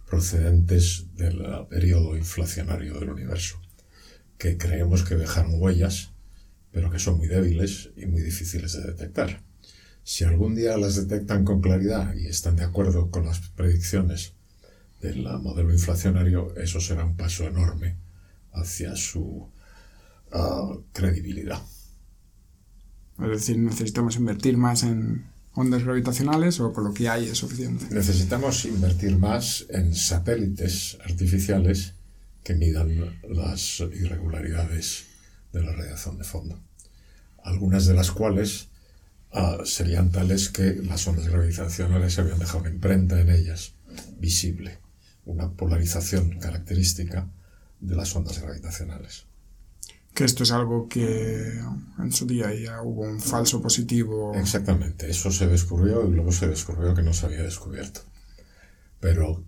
procedentes del periodo inflacionario del universo, que creemos que dejaron huellas, pero que son muy débiles y muy difíciles de detectar. Si algún día las detectan con claridad y están de acuerdo con las predicciones del modelo inflacionario, eso será un paso enorme hacia su ah, credibilidad. Es decir, necesitamos invertir más en ondas gravitacionales o con lo que hay es suficiente. Necesitamos invertir más en satélites artificiales que midan las irregularidades de la radiación de fondo. Algunas de las cuales ah, serían tales que las ondas gravitacionales habían dejado una imprenta en ellas, visible, una polarización característica de las ondas gravitacionales. Que esto es algo que en su día ya hubo un falso positivo. Exactamente, eso se descubrió y luego se descubrió que no se había descubierto. Pero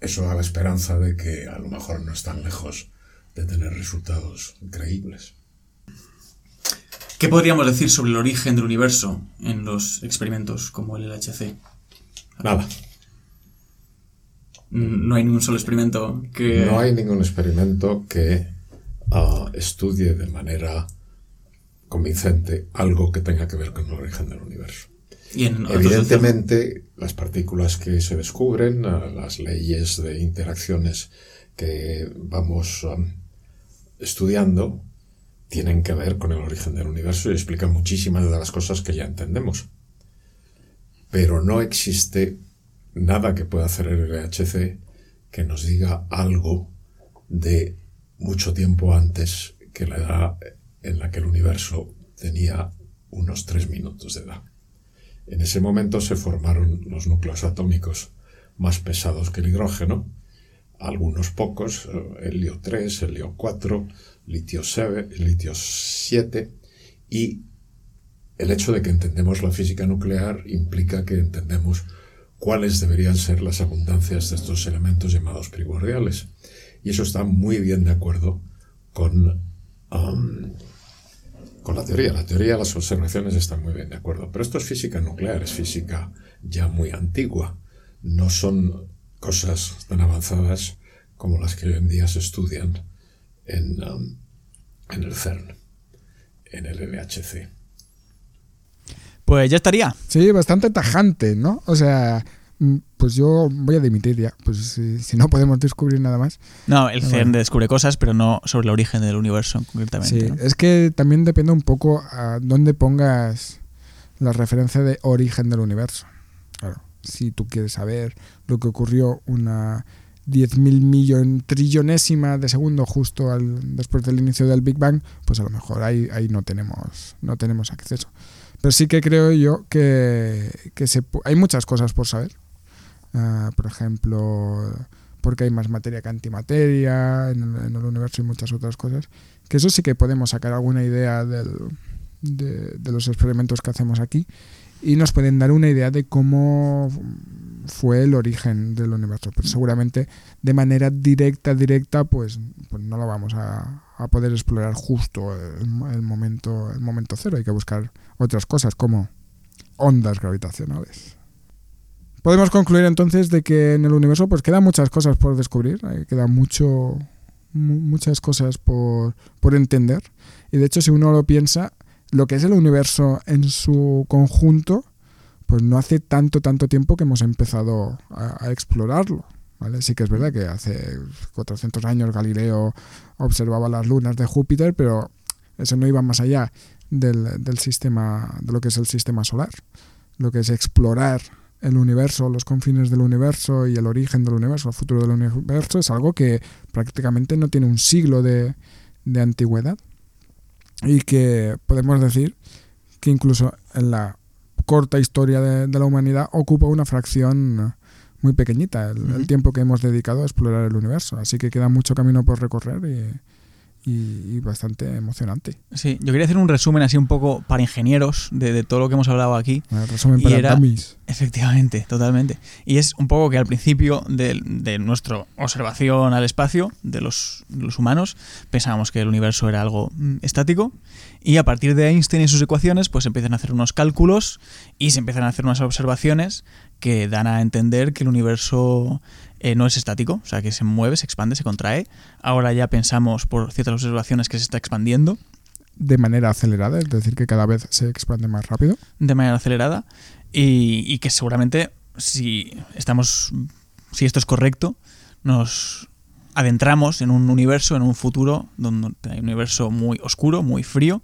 eso da la esperanza de que a lo mejor no están lejos de tener resultados creíbles. ¿Qué podríamos decir sobre el origen del universo en los experimentos como el LHC? Nada, No hay ningún solo experimento que... no hay ningún experimento que ah, estudie de manera convincente algo que tenga que ver con el origen del universo. Y en otros Evidentemente, las partículas que se descubren, las leyes de interacciones que vamos um, estudiando tienen que ver con el origen del universo y explican muchísimas de las cosas que ya entendemos. Pero no existe nada que pueda hacer el LHC que nos diga algo de mucho tiempo antes que la edad en la que el universo tenía unos tres minutos de edad. En ese momento se formaron los núcleos atómicos más pesados que el hidrógeno, algunos pocos, helio 3, helio 4, litio 7, litio 7 y el hecho de que entendemos la física nuclear implica que entendemos cuáles deberían ser las abundancias de estos elementos llamados primordiales. Y eso está muy bien de acuerdo con, um, con la teoría. La teoría, las observaciones están muy bien de acuerdo. Pero esto es física nuclear, es física ya muy antigua. No son cosas tan avanzadas como las que hoy en día se estudian en, um, en el CERN, en el LHC. Pues ya estaría. Sí, bastante tajante, ¿no? O sea, pues yo voy a dimitir ya. Pues si, si no podemos descubrir nada más. No, el CERN bueno. descubre cosas, pero no sobre el origen del universo concretamente. Sí, ¿no? es que también depende un poco a dónde pongas la referencia de origen del universo. Claro, si tú quieres saber lo que ocurrió una 10.000 millón trillonésima de segundo justo al, después del inicio del Big Bang, pues a lo mejor ahí, ahí no tenemos no tenemos acceso. Pero sí que creo yo que, que se, pu- hay muchas cosas por saber. Ah, por ejemplo, porque hay más materia que antimateria en el, en el universo y muchas otras cosas. Que eso sí que podemos sacar alguna idea del, de, los experimentos que hacemos aquí y nos pueden dar una idea de cómo fue el origen del universo. Pero seguramente de manera directa, directa, pues, pues no lo vamos a, a poder explorar justo el, el momento, el momento cero. Hay que buscar otras cosas como ondas gravitacionales. Podemos concluir entonces de que en el universo pues quedan muchas cosas por descubrir, eh, queda mucho mu- muchas cosas por, por entender y de hecho si uno lo piensa, lo que es el universo en su conjunto, pues no hace tanto tanto tiempo que hemos empezado a, a explorarlo. ¿vale? Sí que es verdad que hace 400 años Galileo observaba las lunas de Júpiter, pero eso no iba más allá del, del sistema, de lo que es el sistema solar. Lo que es explorar el universo, los confines del universo y el origen del universo, el futuro del universo, es algo que prácticamente no tiene un siglo de, de antigüedad y que podemos decir que incluso en la corta historia de, de la humanidad ocupa una fracción muy pequeñita, el, el tiempo que hemos dedicado a explorar el universo. Así que queda mucho camino por recorrer y, y- y bastante emocionante. Sí, yo quería hacer un resumen así un poco para ingenieros de, de todo lo que hemos hablado aquí. El resumen Y para era- dummies. Efectivamente, totalmente. Y es un poco que al principio de, de nuestra observación al espacio de los, los humanos pensábamos que el universo era algo mm, estático y a partir de Einstein y sus ecuaciones pues empiezan a hacer unos cálculos y se empiezan a hacer unas observaciones que dan a entender que el universo eh, no es estático, o sea que se mueve, se expande, se contrae. Ahora ya pensamos por ciertas observaciones que se está expandiendo De manera acelerada, es decir, que cada vez se expande más rápido. de manera acelerada y, y que seguramente si estamos si esto es correcto nos adentramos en un universo en un futuro donde hay un universo muy oscuro muy frío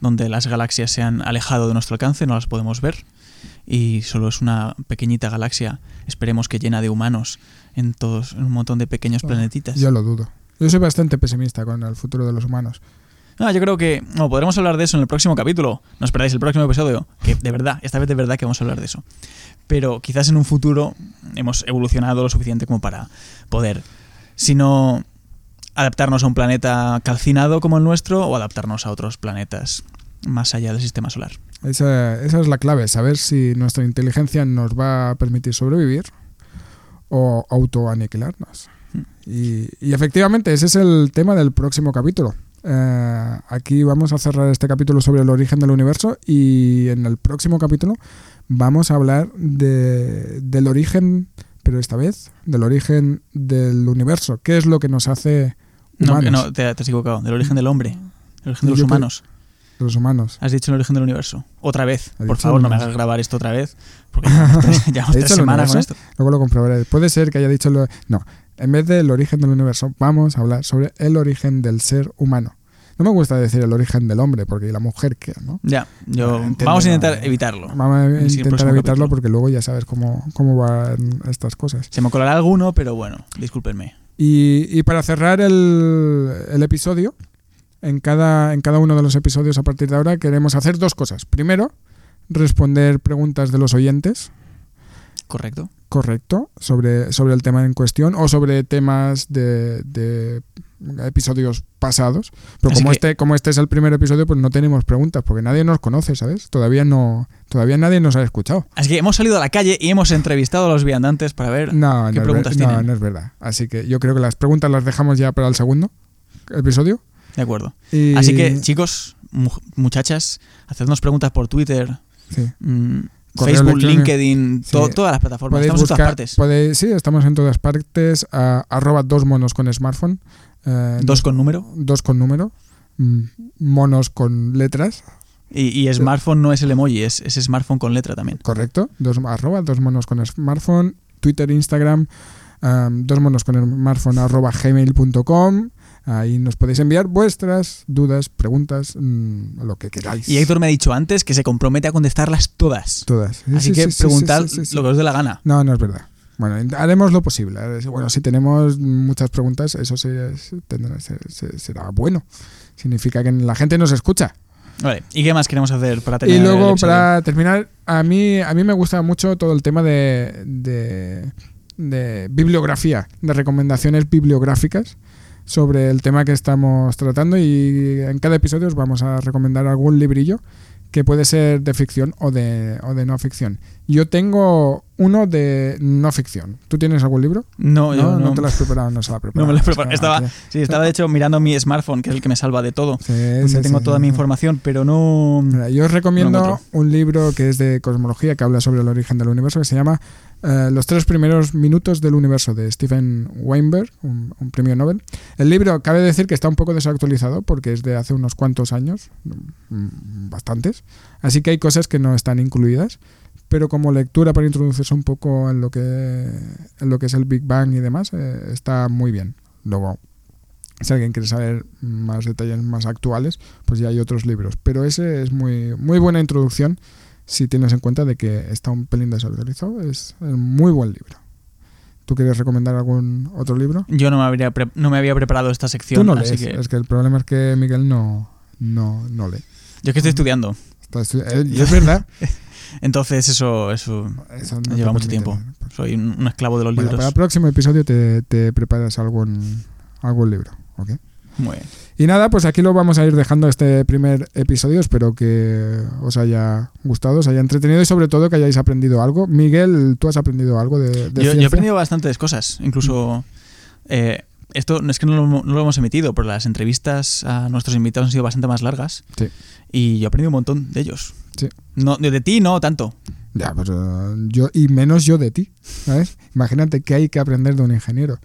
donde las galaxias se han alejado de nuestro alcance no las podemos ver y solo es una pequeñita galaxia esperemos que llena de humanos en todos en un montón de pequeños planetitas Yo lo dudo. Yo soy bastante pesimista con el futuro de los humanos. No, yo creo que no, podremos hablar de eso en el próximo capítulo. No os perdáis el próximo episodio, que de verdad, esta vez de verdad que vamos a hablar de eso. Pero quizás en un futuro hemos evolucionado lo suficiente como para poder, si no adaptarnos a un planeta calcinado como el nuestro o adaptarnos a otros planetas más allá del sistema solar. Esa, esa es la clave, saber si nuestra inteligencia nos va a permitir sobrevivir o autoaniquilarnos. Y, y efectivamente, ese es el tema del próximo capítulo. Eh, aquí vamos a cerrar este capítulo sobre el origen del universo y en el próximo capítulo vamos a hablar de, del origen, pero esta vez del origen del universo. ¿Qué es lo que nos hace No, humanos, que no, te, te has equivocado. Del origen del hombre. El origen de los Yo humanos. los humanos? Has dicho el origen del universo. Otra vez. Por favor, no me hagas grabar esto otra vez. Porque llevamos tres, llevamos ¿He tres dicho el semanas con esto. Luego lo comprobaré. Puede ser que haya dicho lo... No, En vez del origen del universo, vamos a hablar sobre el origen del ser humano. No me gusta decir el origen del hombre, porque ¿y la mujer qué, ¿no? Ya, yo, Entiendo, vamos a intentar evitarlo. Vamos a intentar evitarlo capítulo. porque luego ya sabes cómo, cómo van estas cosas. Se me colará alguno, pero bueno, discúlpenme. Y, y para cerrar el, el episodio, en cada, en cada uno de los episodios a partir de ahora queremos hacer dos cosas. Primero, responder preguntas de los oyentes, Correcto. correcto, sobre, sobre el tema en cuestión o sobre temas de, de episodios pasados. Pero Así como que- este, como este es el primer episodio, pues no tenemos preguntas, porque nadie nos conoce, ¿sabes? Todavía no, todavía nadie nos ha escuchado. Así que hemos salido a la calle y hemos entrevistado a los viandantes para ver No, qué no, preguntas es, ver- no, tienen. no es verdad. Así que yo creo que las preguntas las dejamos ya para el segundo episodio. De acuerdo. Y- Así que, chicos, mu- muchachas, hacednos preguntas por Twitter, sí. mm, Facebook. LinkedIn, Sí. todas las plataformas. Podéis Estamos en todas buscar, partes. podéis- sí, estamos en todas partes. a- arroba dos monos con smartphone. eh, Dos con número. dos con número. mm, Monos con letras, Y, y smartphone no es el emoji, es, es smartphone con letra también. correcto. Dos, arroba dos monos con smartphone. Twitter, Instagram. um, dos monos con smartphone arroba gmail.com. Ahí nos podéis enviar vuestras dudas, preguntas, mm, lo que queráis. Y Héctor me ha dicho antes que se compromete a contestarlas todas. Todas. Sí, Así sí, que sí, preguntad lo que os dé la gana. No, no es verdad. Bueno, haremos lo posible. Eh, Bueno, si tenemos muchas preguntas, eso se- se- tendrá- se- se- será bueno. Significa que la gente nos escucha. Vale, ¿y qué más queremos hacer para terminar Y luego, para terminar, a mí, a mí me gusta mucho todo el tema de, de, de bibliografía, de recomendaciones bibliográficas sobre el tema que estamos tratando y en cada episodio os vamos a recomendar algún librillo que puede ser de ficción o de, o de no ficción. Yo tengo uno de no ficción. ¿Tú tienes algún libro? No, yo no, te lo has preparado, no se lo ha preparado. no me lo he preparado. Estaba, sí, estaba de hecho mirando mi smartphone, que es el que me salva de todo. Sí, donde sí, tengo sí, toda mi información, pero no. Mira, yo os No recomiendo un libro que es de cosmología que habla sobre el origen del universo que se llama eh, Los tres primeros minutos del universo de Stephen Weinberg, un, un premio Nobel. El libro cabe decir que está un poco desactualizado porque es de hace unos cuantos años, mm, bastantes, así que hay cosas que no están incluidas. Pero como lectura para introducirse un poco en lo que, en lo que es el Big Bang y demás, eh, está muy bien. Luego, si alguien quiere saber más detalles más actuales, pues ya hay otros libros. Pero ese es muy, muy buena introducción si tienes en cuenta de que está un pelín desactualizado. Es un muy buen libro. ¿Tú quieres recomendar algún otro libro? Yo no me, habría pre- no me había preparado esta sección. Tú no así lees. que Es que el problema es que Miguel no, no, no lee. yo es que estoy estudiando. Eh, es verdad. Entonces eso, eso Eso no te lleva mucho tiempo. leer. Soy un, un esclavo de los Bueno, libros. para el próximo episodio te, te preparas algún, algún libro. ¿ok? Muy bien. Y nada, pues aquí lo vamos a ir dejando este primer episodio. Espero que os haya gustado, os haya entretenido y sobre todo que hayáis aprendido algo. Miguel, ¿tú has aprendido algo de, de Yo, yo he aprendido bastantes cosas. Incluso. eh, esto no es que no lo, no lo hemos emitido, pero las entrevistas a nuestros invitados han sido bastante más largas. Sí. Y yo he aprendido un montón de ellos. Sí. No, de, ti no tanto. Ya, eh, yo, y menos yo de ti, ¿sabes? Imagínate que hay que aprender de un ingeniero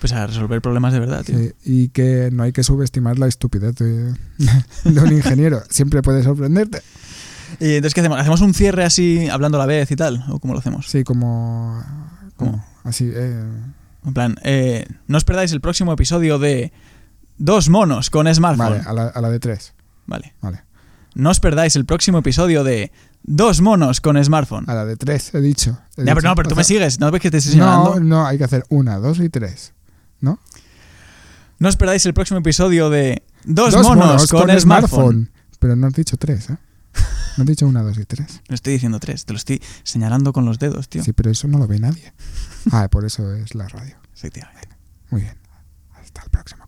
Pues a resolver problemas de verdad, tío. sí, y que no hay que subestimar la estupidez de, de un ingeniero. Siempre puede sorprenderte. Y entonces, ¿qué hacemos? ¿Hacemos un cierre así, hablando a la vez y tal? ¿O cómo lo hacemos? Sí, como, como así. eh, En plan, eh, no os perdáis el próximo episodio de Dos monos con smartphone. vale, a la, a la de tres. Vale. Vale. No os perdáis el próximo episodio de Dos monos con smartphone. A la de tres, he dicho. He Ya, dicho. pero no, pero tú O me sigues. ¿No ves que te estoy señalando? No, no, hay que hacer una, dos y tres. ¿No? No os perdáis el próximo episodio de Dos, monos, con, smartphone. Pero no has dicho tres, ¿eh? No has dicho una, dos y tres. No estoy diciendo tres, te lo estoy señalando con los dedos, tío. Sí, pero eso no lo ve nadie. Ah, por eso es la radio. Efectivamente. Muy bien. Hasta el próximo.